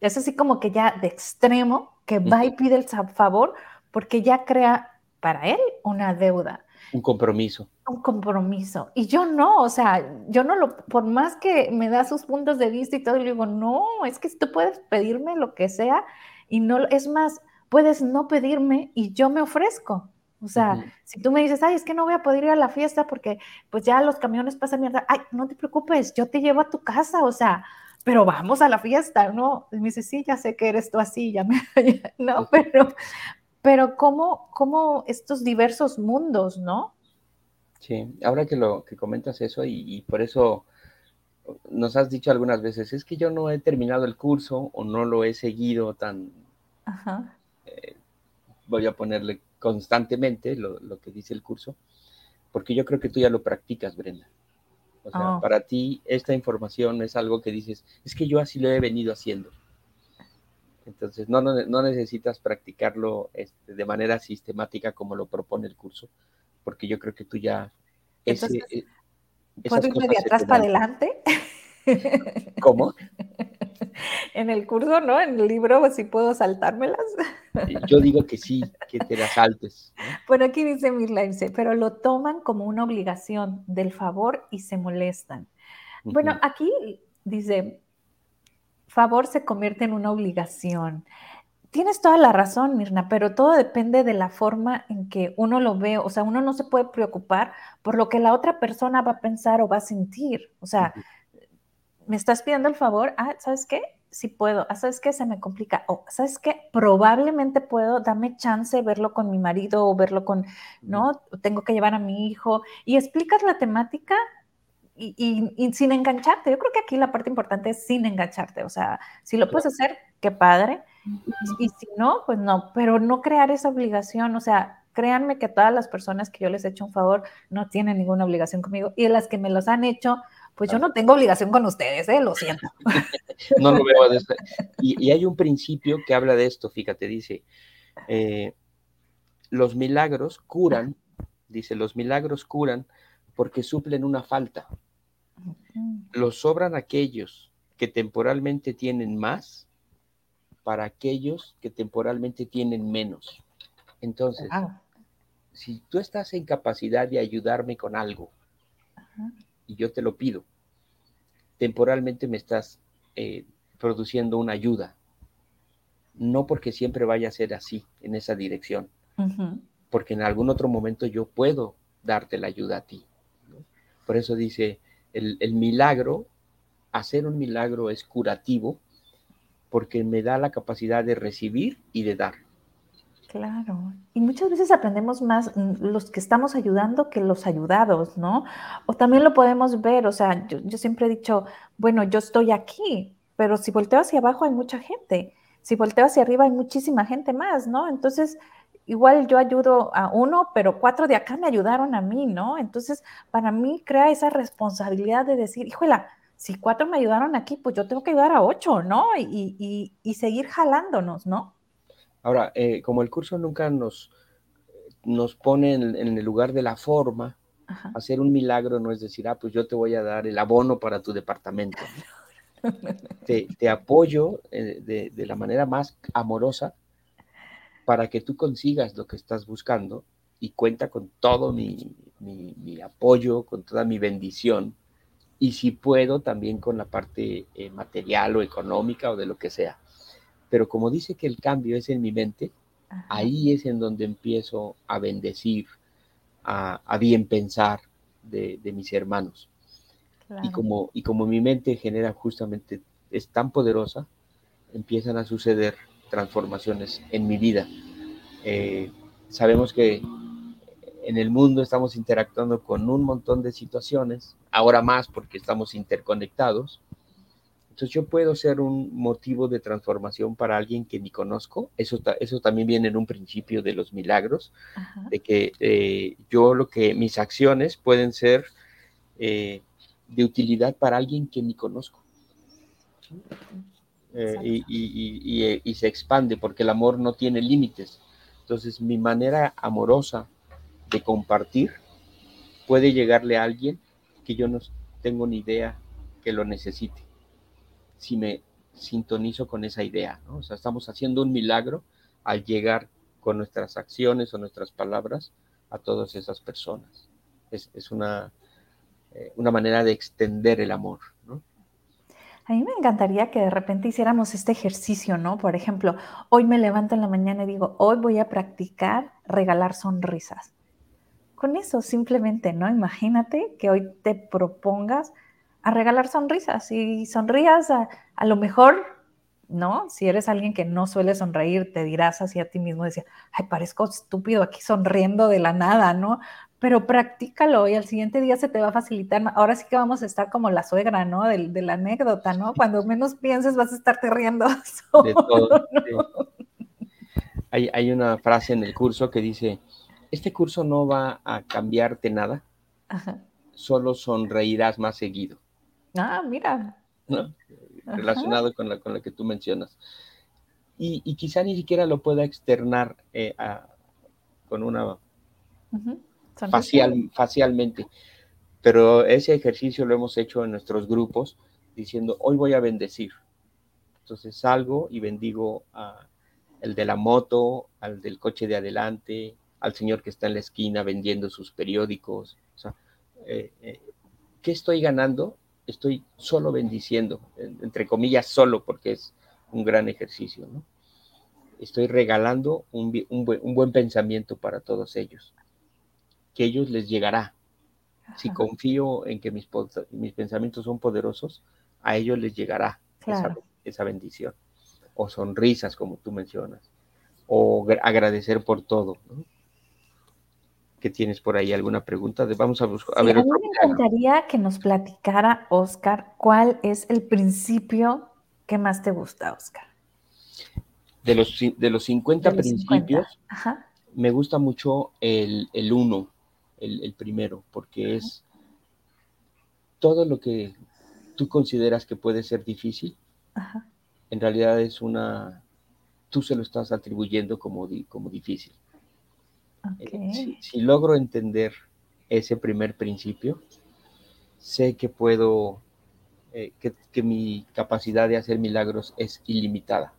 es así como que ya de extremo, que va y pide el favor porque ya crea para él una deuda. Un compromiso. Un compromiso. Y yo no, o sea, yo no lo, por más que me da sus puntos de vista y todo, yo digo, no, es que tú puedes pedirme lo que sea y no, es más, puedes no pedirme y yo me ofrezco. O sea, si tú me dices, ay, es que no voy a poder ir a la fiesta porque pues ya los camiones pasan mierda, ay, no te preocupes, yo te llevo a tu casa, o sea, pero vamos a la fiesta, ¿no? Y me dice, sí, ya sé que eres tú así, ya me, no, pero, pero cómo, cómo estos diversos mundos, ¿no? Sí, ahora que lo que comentas eso y, por eso nos has dicho algunas veces, es que yo no he terminado el curso o no lo he seguido tan, Ajá. Eh, voy a ponerle constantemente lo, que dice el curso, porque yo creo que tú ya lo practicas, Brenda. O sea, oh. para ti esta información es algo que dices, es que yo así lo he venido haciendo. Entonces, no, no, necesitas practicarlo este, de manera sistemática como lo propone el curso, porque yo creo que tú ya... Entonces, ese, ¿Puedo irme de atrás para adelante? ¿Cómo? en el curso, ¿no? En el libro, si puedo saltármelas. Yo digo que sí, que te las saltes. Bueno, aquí dice Mirla, dice, pero lo toman como una obligación del favor y se molestan. Bueno, aquí dice, favor se convierte en una obligación. Tienes toda la razón, Mirna, pero todo depende de la forma en que uno lo ve. O sea, uno no se puede preocupar por lo que la otra persona va a pensar o va a sentir. O sea, me estás pidiendo el favor, ah, ¿sabes qué? Sí puedo, ah, ¿sabes qué? Se me complica, o ¿sabes qué? Probablemente puedo, dame chance verlo con mi marido o verlo con, ¿no? Tengo que llevar a mi hijo y explicas la temática y, sin engancharte. Yo creo que aquí la parte importante es sin engancharte, o sea, si lo puedes hacer, qué padre, y si no, pues no, pero no crear esa obligación, o sea, créanme que todas las personas que yo les he hecho un favor no tienen ninguna obligación conmigo y las que me los han hecho, pues yo no tengo obligación con ustedes, ¿eh? lo siento. no lo veo de y, y, hay un principio que habla de esto, fíjate, dice, eh, los milagros curan, dice, los milagros curan porque suplen una falta. Los sobran aquellos que temporalmente tienen más para aquellos que temporalmente tienen menos. Entonces, si tú estás en capacidad de ayudarme con algo, y yo te lo pido. Temporalmente me estás eh, produciendo una ayuda. No porque siempre vaya a ser así, en esa dirección, porque en algún otro momento yo puedo darte la ayuda a ti. Por eso dice, el, el milagro, hacer un milagro es curativo, porque me da la capacidad de recibir y de dar. Claro, y muchas veces aprendemos más los que estamos ayudando que los ayudados, ¿no? O también lo podemos ver, o sea, yo, siempre he dicho, bueno, yo estoy aquí, pero si volteo hacia abajo hay mucha gente, si volteo hacia arriba hay muchísima gente más, ¿no? Entonces, igual yo ayudo a uno, pero cuatro de acá me ayudaron a mí, ¿no? Entonces, para mí crea esa responsabilidad de decir, híjola, si cuatro me ayudaron aquí, pues yo tengo que ayudar a ocho, ¿no? Y, y seguir jalándonos, ¿no? Ahora, eh, como el curso nunca nos, nos pone en, el lugar de la forma, hacer un milagro no es decir, ah, pues yo te voy a dar el abono para tu departamento. te, apoyo eh, de, la manera más amorosa para que tú consigas lo que estás buscando y cuenta con todo mi, apoyo, con toda mi bendición y si puedo también con la parte eh, material o económica o de lo que sea. Pero como dice que el cambio es en mi mente, ahí es en donde empiezo a bendecir, a, bien pensar de, mis hermanos. Y, como, y como mi mente genera justamente, es tan poderosa, empiezan a suceder transformaciones en mi vida. Eh, sabemos que en el mundo estamos interactuando con un montón de situaciones, ahora más porque estamos interconectados, entonces yo puedo ser un motivo de transformación para alguien que ni conozco. Eso, eso también viene en un principio de los milagros, de que eh, yo lo que mis acciones pueden ser eh, de utilidad para alguien que ni conozco. Eh, y, y, se expande porque el amor no tiene límites. Entonces mi manera amorosa de compartir puede llegarle a alguien que yo no tengo ni idea que lo necesite si me sintonizo con esa idea, ¿no? O sea, estamos haciendo un milagro al llegar con nuestras acciones o nuestras palabras a todas esas personas. Es, una, eh, una manera de extender el amor. A mí me encantaría que de repente hiciéramos este ejercicio, ¿no? Por ejemplo, hoy me levanto en la mañana y digo, hoy voy a practicar regalar sonrisas. Con eso simplemente, ¿no? Imagínate que hoy te propongas a regalar sonrisas y sonrías a, lo mejor, ¿no? Si eres alguien que no suele sonreír, te dirás así a ti mismo, decía, ay, parezco estúpido aquí sonriendo de la nada, ¿no? Pero practícalo y al siguiente día se te va a facilitar. Ahora sí que vamos a estar como la suegra, ¿no? De, la anécdota, ¿no? Cuando menos pienses vas a estarte riendo. De todo. Hay, hay, una frase en el curso que dice, este curso no va a cambiarte nada, solo sonreirás más seguido. Ah, mira. ¿No? Relacionado con la, con la que tú mencionas. Y, quizá ni siquiera lo pueda externar eh, con una facial, facialmente. Pero ese ejercicio lo hemos hecho en nuestros grupos diciendo, hoy voy a bendecir. Entonces salgo y bendigo a el de la moto, al del coche de adelante, al señor que está en la esquina vendiendo sus periódicos. Eh, eh, ¿qué estoy ganando? Estoy solo bendiciendo, entre comillas solo, porque es un gran ejercicio, ¿no? Estoy regalando un, un buen pensamiento para todos ellos que ellos les llegará. Si confío en que mis, mis pensamientos son poderosos, a ellos les llegará esa, bendición. O sonrisas, como tú mencionas. O agradecer por todo. ¿Qué tienes por ahí? ¿Alguna pregunta? Vamos a buscar. A, mí me encantaría que nos platicara, Oscar, cuál es el principio que más te gusta, Oscar. De los, de los 50 principios, me gusta mucho el, el uno, el, primero, porque es todo lo que tú consideras que puede ser difícil, en realidad es una, tú se lo estás atribuyendo como, como difícil. Eh, si, logro entender ese primer principio, sé que puedo, eh, que, mi capacidad de hacer milagros es ilimitada.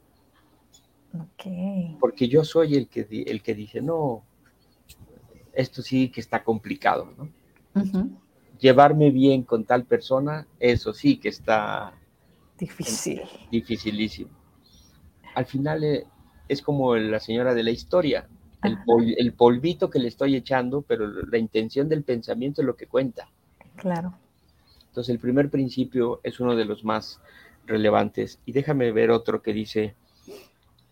Porque yo soy el que, el que dice, no, esto sí que está complicado, ¿no? Llevarme bien con tal persona, eso sí que está difícil. dificilísimo. Al final eh, es como la señora de la historia, el, el, polvito que le estoy echando, pero la intención del pensamiento es lo que cuenta. Claro. Entonces el primer principio es uno de los más relevantes. Y déjame ver otro que dice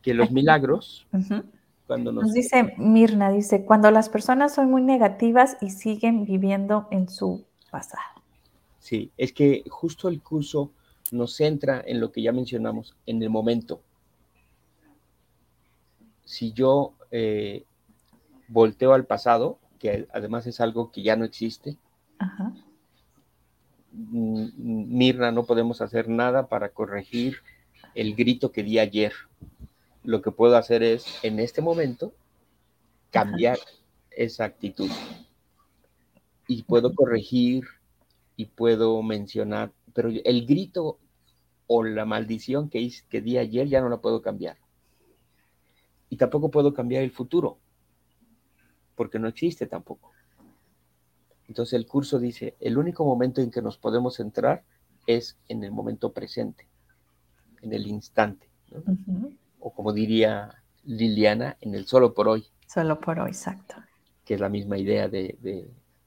que los milagros nos... dice Mirna, dice, cuando las personas son muy negativas y siguen viviendo en su pasado. Sí, es que justo el curso nos centra en lo que ya mencionamos, en el momento. Si yo eh, volteo al pasado, que además es algo que ya no existe, mm, Mirna, no podemos hacer nada para corregir el grito que di ayer lo que puedo hacer es, en este momento, cambiar esa actitud. Y puedo corregir y puedo mencionar, pero el grito o la maldición que, hice, que di ayer ya no la puedo cambiar. Y tampoco puedo cambiar el futuro, porque no existe tampoco. Entonces el curso dice, el único momento en que nos podemos centrar es en el momento presente, en el instante o como diría Liliana, en el solo por hoy. Solo por hoy, exacto. Que es la misma idea de,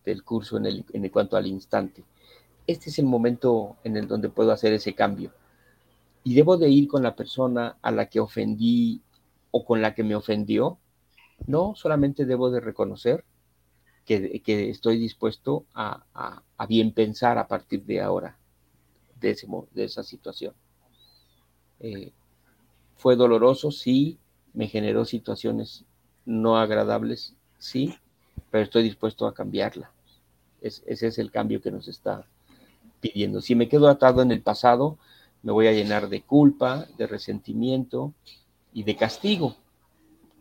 del curso en, el, en cuanto al instante. Este es el momento en el donde puedo hacer ese cambio. Y debo de ir con la persona a la que ofendí o con la que me ofendió. No, solamente debo de reconocer que, que estoy dispuesto a, a, bien pensar a partir de ahora, de, ese, de esa situación. Eh, fue doloroso, sí, me generó situaciones no agradables, sí, pero estoy dispuesto a cambiarla. ese es el cambio que nos está pidiendo. Si me quedo atado en el pasado, me voy a llenar de culpa, de resentimiento y de castigo,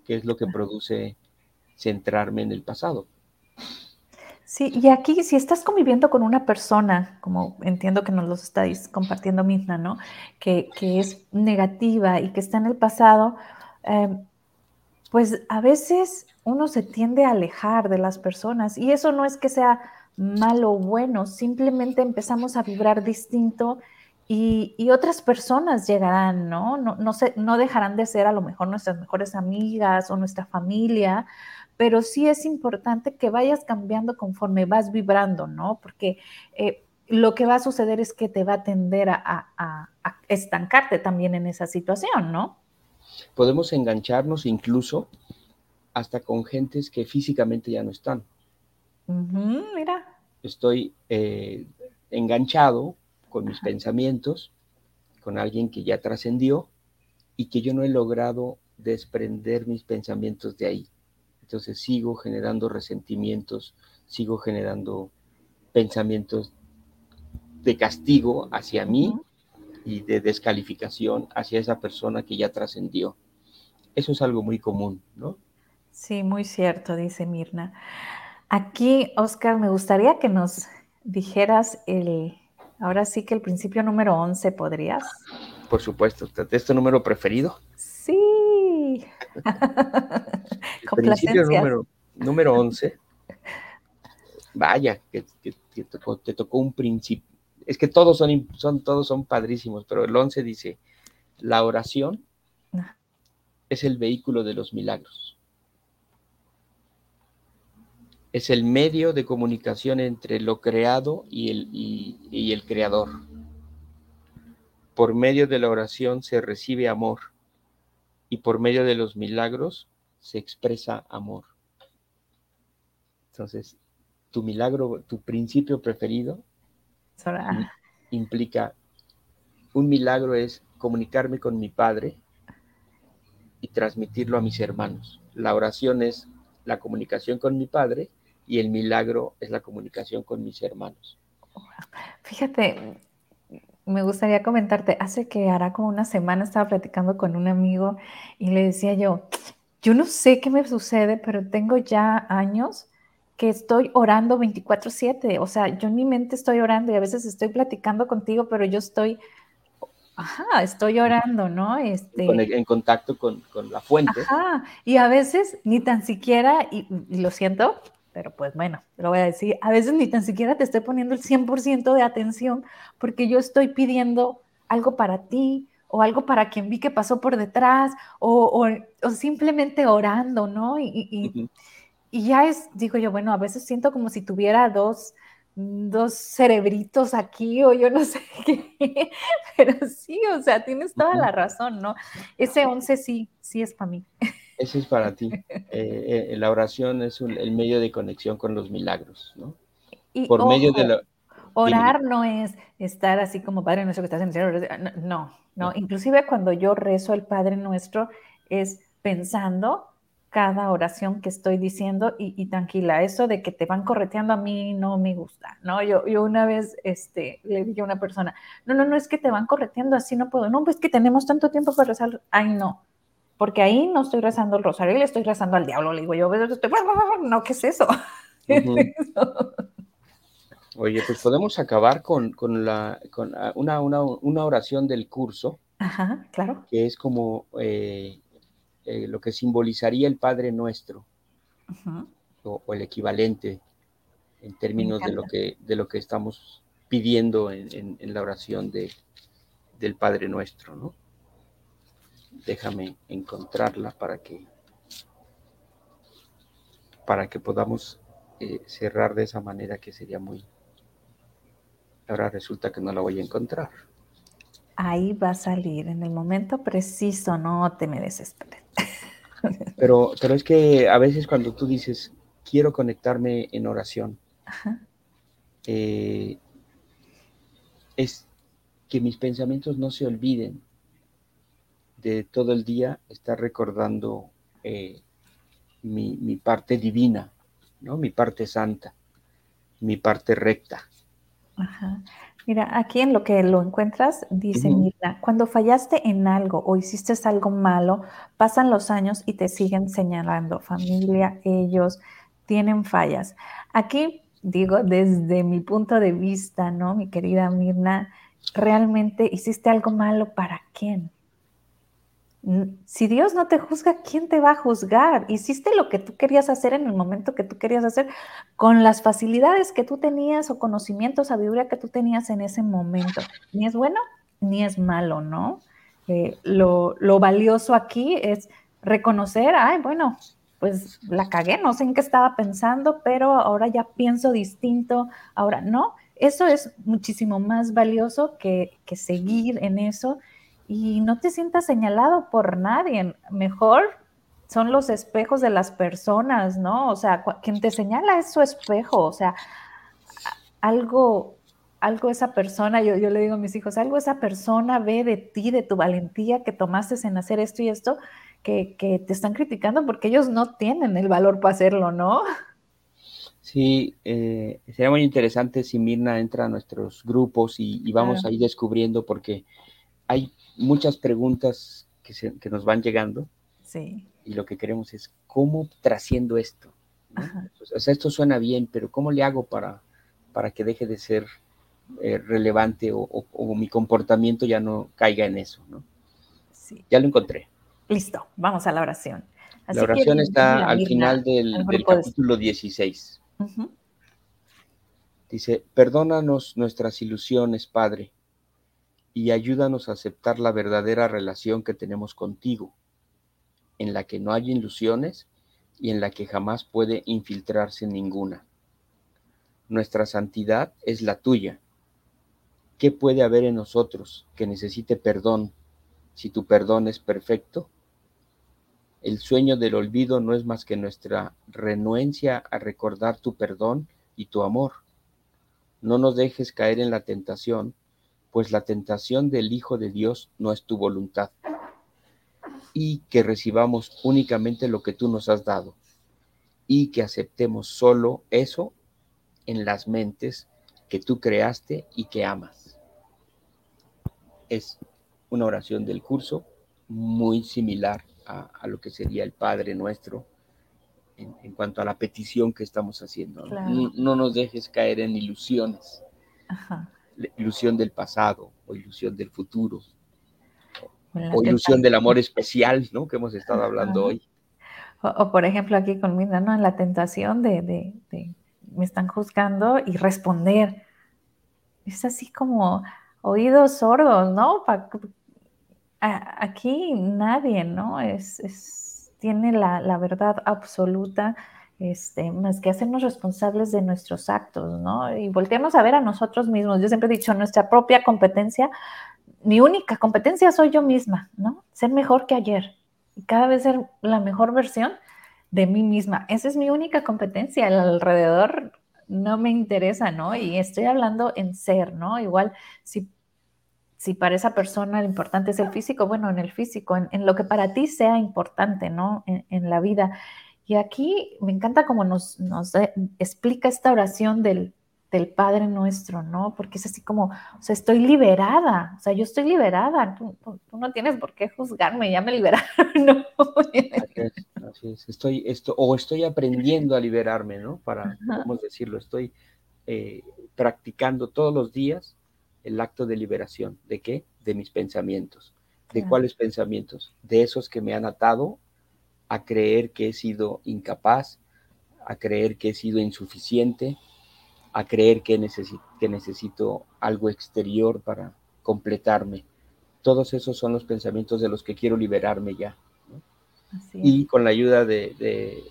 que es lo que produce centrarme en el pasado. Sí, y aquí si estás conviviendo con una persona, como entiendo que nos lo estáis compartiendo misma, ¿no? Que, es negativa y que está en el pasado, em, pues a veces uno se tiende a alejar de las personas y eso no es que sea malo o bueno, simplemente empezamos a vibrar distinto y, otras personas llegarán, ¿no? No, no, no dejarán de ser a lo mejor nuestras mejores amigas o nuestra familia, pero sí es importante que vayas cambiando conforme vas vibrando, ¿no? Porque eh, lo que va a suceder es que te va a tender a, estancarte también en esa situación, ¿no? Podemos engancharnos incluso hasta con gentes que físicamente ya no están. mira. Estoy eh, enganchado con mis pensamientos, con alguien que ya trascendió y que yo no he logrado desprender mis pensamientos de ahí. Entonces sigo generando resentimientos, sigo generando pensamientos de castigo hacia mí y de descalificación hacia esa persona que ya trascendió. Eso es algo muy común, ¿no? Sí, muy cierto, dice Mirna. Aquí, Oscar, me gustaría que nos dijeras el, ahora sí que el principio número 11, ¿podrías? Por supuesto, ¿es tu número preferido? Sí. Principio número, número 11. Vaya, que, te, tocó un principio. Es que todos son, son, todos son padrísimos, pero el 11 dice, la oración es el vehículo de los milagros. Es el medio de comunicación entre lo creado y el, y el creador. Por medio de la oración se recibe amor y por medio de los milagros se expresa amor. Entonces, tu milagro, tu principio preferido implica, un milagro es comunicarme con mi Padre y transmitirlo a mis hermanos. La oración es la comunicación con mi Padre y el milagro es la comunicación con mis hermanos. Fíjate, me gustaría comentarte, hace que hará como una semana estaba platicando con un amigo y le decía yo, yo no sé qué me sucede, pero tengo ya años que estoy orando 24/7, o sea, yo en mi mente estoy orando y a veces estoy platicando contigo, pero yo estoy, ajá, estoy orando, ¿no? Este, en contacto con, la fuente. Ajá, y a veces ni tan siquiera, y, y lo siento, pero pues bueno, lo voy a decir, a veces ni tan siquiera te estoy poniendo el 100% de atención porque yo estoy pidiendo algo para ti o algo para quien vi que pasó por detrás o, simplemente orando, ¿no? Y, ya es, digo yo, bueno, a veces siento como si tuviera dos, dos cerebritos aquí o yo no sé qué, pero sí, o sea, tienes toda la razón, ¿no? Ese 11 sí, sí es para mí. Ese es para ti. Eh, eh, la oración es el medio de conexión con los milagros, ¿no? Por medio de la... Orar no es estar así como Padre Nuestro que estás en el cielo. No, no. Inclusive cuando yo rezo el Padre Nuestro es pensando cada oración que estoy diciendo y, tranquila, eso de que te van correteando a mí no me gusta, ¿no? Yo, yo una vez este, le dije a una persona, no, no, no es que te van correteando así, no puedo, no, pues que tenemos tanto tiempo para rezar, ay no, porque ahí no estoy rezando el rosario, le estoy rezando al diablo, le digo yo, estoy, no, ¿qué es eso? Oye, pues podemos acabar con, la, ah, una, oración del curso. Ajá, claro. Que es como eh, eh, lo que simbolizaría el Padre Nuestro. o, el equivalente en términos de lo, que, de lo que estamos pidiendo en, la oración de, del Padre Nuestro, ¿no? Déjame encontrarla para que para que podamos eh, cerrar de esa manera que sería muy ahora resulta que no la voy a encontrar. Ahí va a salir en el momento preciso no te me desesperes. Pero pero es que a veces cuando tú dices quiero conectarme en oración eh, es que mis pensamientos no se olviden todo el día estar recordando eh, mi, parte divina, ¿no? Mi parte santa, mi parte recta. Mira, aquí en lo que lo encuentras, dice Mirna, cuando fallaste en algo o hiciste algo malo, pasan los años y te siguen señalando. Familia, ellos tienen fallas. Aquí digo, desde mi punto de vista, ¿no? Mi querida Mirna, realmente hiciste algo malo para quién? Si Dios no te juzga, ¿quién te va a juzgar? Hiciste lo que tú querías hacer en el momento que tú querías hacer, con las facilidades que tú tenías o conocimiento, sabiduría que tú tenías en ese momento. Ni es bueno ni es malo, ¿no? Eh, lo, lo valioso aquí es reconocer, ay, bueno, pues la cagué, no sé en qué estaba pensando, pero ahora ya pienso distinto, ahora no, eso es muchísimo más valioso que, que seguir en eso y no te sientas señalado por nadie. Mejor son los espejos de las personas, ¿no? O sea, quien te señala es su espejo, o sea, algo, algo esa persona, yo, yo le digo a mis hijos, algo esa persona ve de ti, de tu valentía que tomaste en hacer esto y esto, que, que te están criticando porque ellos no tienen el valor para hacerlo, ¿no? Sí, eh, sería muy interesante si Mirna entra a nuestros grupos y, vamos a ir descubriendo porque hay muchas preguntas que, que nos van llegando. Sí. Y lo que queremos es, ¿cómo trasciendo esto? O sea, esto suena bien, pero ¿cómo le hago para, para que deje de ser eh, relevante o, mi comportamiento ya no caiga en eso? ¿no? Sí. Ya lo encontré. Listo, vamos a la oración. la oración está al final del, capítulo 16. Dice, perdónanos nuestras ilusiones, Padre, y ayúdanos a aceptar la verdadera relación que tenemos contigo, en la que no hay ilusiones y en la que jamás puede infiltrarse ninguna. Nuestra santidad es la tuya. ¿Qué puede haber en nosotros que necesite perdón si tu perdón es perfecto? El sueño del olvido no es más que nuestra renuencia a recordar tu perdón y tu amor. No nos dejes caer en la tentación pues la tentación del Hijo de Dios no es tu voluntad, y que recibamos únicamente lo que tú nos has dado, y que aceptemos solo eso en las mentes que tú creaste y que amas. Es una oración del curso muy similar a, lo que sería el Padre nuestro en, cuanto a la petición que estamos haciendo. No, nos dejes caer en ilusiones. Ajá ilusión del pasado o ilusión del futuro o ilusión del amor especial, ¿no? Que hemos estado hablando hoy. O, por ejemplo aquí con Mirna, ¿no? En la tentación de, de, me están juzgando y responder. Es así como oídos sordos, ¿no? aquí nadie, ¿no? Es, es tiene la, la verdad absoluta este, más que hacernos responsables de nuestros actos, ¿no? Y volteamos a ver a nosotros mismos. Yo siempre he dicho, nuestra propia competencia, mi única competencia soy yo misma, ¿no? Ser mejor que ayer y cada vez ser la mejor versión de mí misma. Esa es mi única competencia. Alrededor no me interesa, ¿no? Y estoy hablando en ser, ¿no? Igual, si, si para esa persona lo importante es el físico, bueno, en el físico, en, lo que para ti sea importante, ¿no? En la vida. Y aquí me encanta cómo nos, nos explica esta oración del, del, Padre nuestro, ¿no? Porque es así como, o sea, estoy liberada, o sea, yo estoy liberada, tú, no tienes por qué juzgarme, ya me liberaron, ¿no? Así es, estoy, esto, o estoy aprendiendo a liberarme, ¿no? Para, ¿cómo decirlo? Estoy eh, practicando todos los días el acto de liberación. ¿De qué? De mis pensamientos. ¿De cuáles pensamientos? De esos que me han atado a creer que he sido incapaz, a creer que he sido insuficiente, a creer que, necesito, que necesito algo exterior para completarme. Todos esos son los pensamientos de los que quiero liberarme ya. Y con la ayuda de,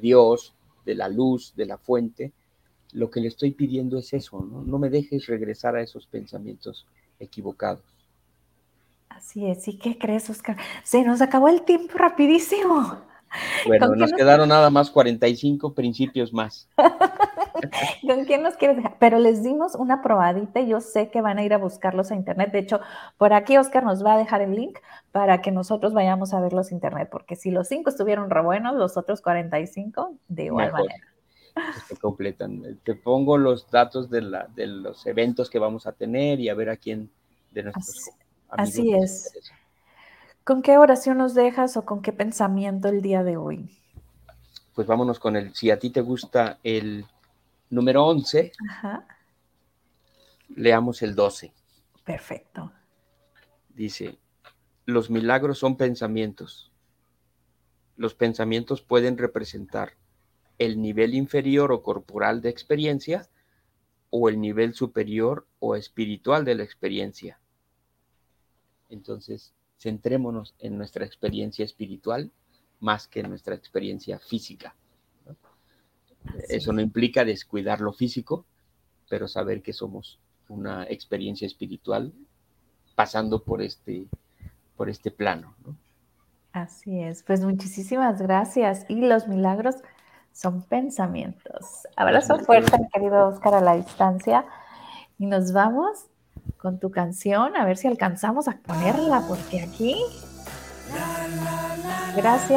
Dios, de la luz, de la fuente, lo que le estoy pidiendo es eso, ¿no? No me dejes regresar a esos pensamientos equivocados. Así es, ¿y qué crees, Oscar? Se nos acabó el tiempo rapidísimo. Bueno, nos quedaron nada más 45 principios más. ¿Con quién nos quieres dejar? Pero les dimos una probadita y yo sé que van a ir a buscarlos a internet. De hecho, por aquí Oscar nos va a dejar el link para que nosotros vayamos a verlos a internet, porque si los cinco estuvieron re buenos, los otros 45 de igual manera. Se completan. Te pongo los datos de, la, de los eventos que vamos a tener y a ver a quién de nuestros Así es. ¿Con qué oración nos dejas o con qué pensamiento el día de hoy? Pues vámonos con el, si a ti te gusta el número 11. Leamos el 12. Perfecto. Dice, los milagros son pensamientos. Los pensamientos pueden representar el nivel inferior o corporal de experiencia o el nivel superior o espiritual de la experiencia. Entonces, centrémonos en nuestra experiencia espiritual más que en nuestra experiencia física. Eso no implica descuidar lo físico, pero saber que somos una experiencia espiritual pasando por este, por este plano. Así es, pues muchísimas gracias. Y los milagros son pensamientos. Abrazo fuerte, querido Oscar, a la distancia. Y nos vamos con tu canción, a ver si alcanzamos a ponerla, porque aquí... Gracias.